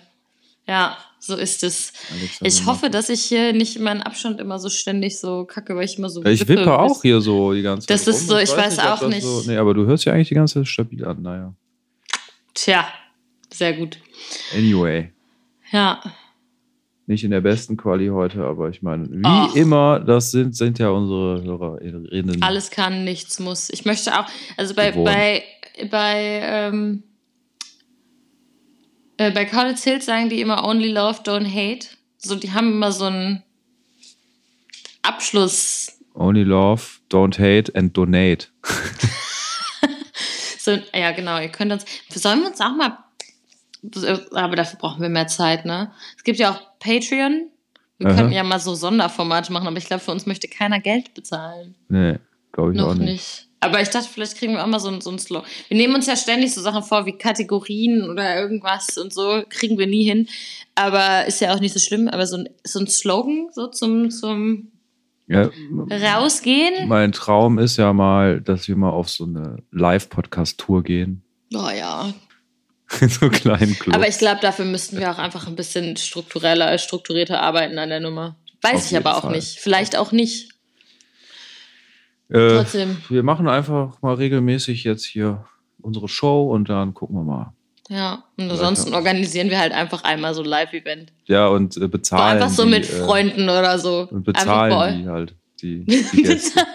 Speaker 2: Ja, so ist es.
Speaker 1: Alexander
Speaker 2: Ich hoffe, dass ich hier nicht meinen Abstand immer so ständig so kacke, weil ich immer so.
Speaker 1: Ja, Ich wippe auch hier so die ganze Zeit.
Speaker 2: Das ist
Speaker 1: rum.
Speaker 2: so, ich weiß
Speaker 1: ob
Speaker 2: auch nicht.
Speaker 1: So, nee, aber du hörst ja eigentlich die ganze Zeit stabil an, naja.
Speaker 2: Tja, sehr gut.
Speaker 1: Anyway,
Speaker 2: Ja,
Speaker 1: nicht in der besten Quali heute, aber ich meine, wie
Speaker 2: Ach.
Speaker 1: immer, das sind, sind ja unsere Hörerinnen.
Speaker 2: alles kann, nichts muss. Ich möchte auch, also bei,
Speaker 1: Gewohnt.
Speaker 2: bei, bei, ähm, äh, bei College Hills sagen die immer only love, don't hate. So, die haben immer so einen Abschluss,
Speaker 1: Only love, don't hate and donate.
Speaker 2: So, ja, genau, ihr könnt uns. Sollen wir uns auch mal. Aber dafür brauchen wir mehr Zeit, ne? Es gibt ja auch Patreon. Wir
Speaker 1: Aha.
Speaker 2: könnten ja mal so Sonderformate machen, aber ich glaube, für uns möchte keiner Geld bezahlen.
Speaker 1: Nee, glaube ich
Speaker 2: Noch
Speaker 1: auch
Speaker 2: nicht.
Speaker 1: nicht.
Speaker 2: Aber ich dachte, vielleicht kriegen wir auch mal so so ein Slow. Wir nehmen uns ja ständig so Sachen vor wie Kategorien oder irgendwas und so. Kriegen wir nie hin. Aber ist ja auch nicht so schlimm. Aber so ein, so ein Slogan, so zum, zum
Speaker 1: Ja,
Speaker 2: Rausgehen.
Speaker 1: mein Traum ist ja mal, dass wir mal auf so eine Live-Podcast-Tour gehen.
Speaker 2: Oh ja,
Speaker 1: In so einen kleinen Club.
Speaker 2: Aber ich glaube, dafür müssten wir auch einfach ein bisschen struktureller, strukturierter arbeiten an der Nummer. Weiß
Speaker 1: Auf
Speaker 2: ich aber auch
Speaker 1: Fall.
Speaker 2: nicht. Vielleicht auch nicht.
Speaker 1: Äh,
Speaker 2: Trotzdem.
Speaker 1: wir machen einfach mal regelmäßig jetzt hier unsere Show und dann gucken wir mal.
Speaker 2: Ja. Und ansonsten organisieren wir halt einfach einmal so ein Live-Event.
Speaker 1: Ja, und äh, bezahlen.
Speaker 2: einfach so
Speaker 1: die,
Speaker 2: mit
Speaker 1: äh,
Speaker 2: Freunden oder so.
Speaker 1: Und
Speaker 2: Einfach
Speaker 1: bezahlen die halt, die, die.
Speaker 2: Bezahlen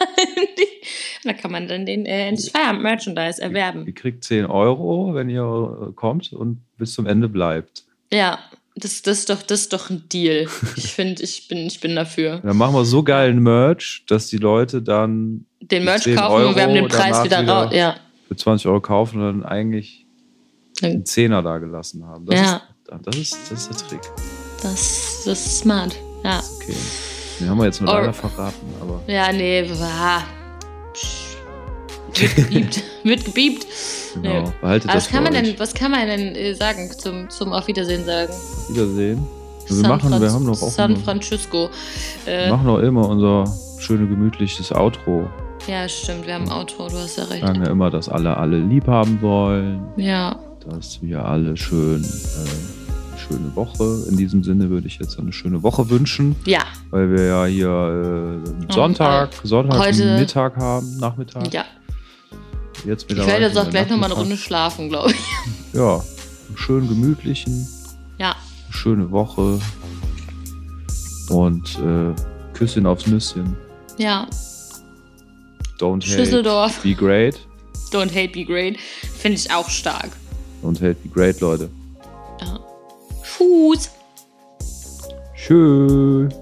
Speaker 2: die. Da kann man dann den äh, Feierabend-Merchandise
Speaker 1: Ihr
Speaker 2: erwerben.
Speaker 1: kriegt 10 Euro, wenn ihr äh, kommt und bis zum Ende bleibt.
Speaker 2: Ja, das, das, ist doch, das ist doch ein Deal. Ich finde, ich bin, ich bin dafür.
Speaker 1: Dann machen wir so geilen Merch, dass die Leute dann
Speaker 2: Den Merch
Speaker 1: 10
Speaker 2: kaufen und wir haben den
Speaker 1: Euro
Speaker 2: Preis wieder
Speaker 1: wieder-
Speaker 2: raus. Ja.
Speaker 1: für 20 Euro kaufen und dann eigentlich einen Zehner da gelassen haben. Das,
Speaker 2: Ja.
Speaker 1: ist, das, ist, das ist der Trick.
Speaker 2: Das, das ist smart. Ja.
Speaker 1: Okay. Den haben wir jetzt nur leider verraten, aber
Speaker 2: Ja, nee, war. Wird gebiebt. Wird gebiebt.
Speaker 1: genau.
Speaker 2: Nee.
Speaker 1: Behaltet
Speaker 2: Aber
Speaker 1: das
Speaker 2: was kann man
Speaker 1: euch.
Speaker 2: denn, was kann man denn äh, sagen zum, zum Auf Wiedersehen sagen?
Speaker 1: Auf Wiedersehen. Wir
Speaker 2: San
Speaker 1: machen, wir haben doch auch
Speaker 2: San Francisco.
Speaker 1: wir
Speaker 2: Äh,
Speaker 1: machen doch immer unser schöne gemütliches Outro.
Speaker 2: ja, stimmt, wir haben ein Outro, du hast ja recht.
Speaker 1: Sagen ja immer, dass alle alle lieb haben wollen,
Speaker 2: Ja,
Speaker 1: dass wir alle schön äh, schöne Woche. In diesem Sinne würde ich jetzt eine schöne Woche wünschen,
Speaker 2: ja,
Speaker 1: weil wir ja hier äh, Sonntag, Sonntag
Speaker 2: heute-
Speaker 1: Mittag haben, Nachmittag.
Speaker 2: ja.
Speaker 1: Jetzt
Speaker 2: Ich werde jetzt auch gleich nochmal eine. Runde schlafen, glaube ich.
Speaker 1: Ja, einen schönen gemütlichen,
Speaker 2: Ja,
Speaker 1: eine schöne Woche und äh, Küsschen aufs Nüsschen.
Speaker 2: ja.
Speaker 1: Don't hate, be great.
Speaker 2: Don't hate, be great. Finde ich auch stark.
Speaker 1: Don't hate, be great, Leute.
Speaker 2: Ja. Fuß.
Speaker 1: Tschüss.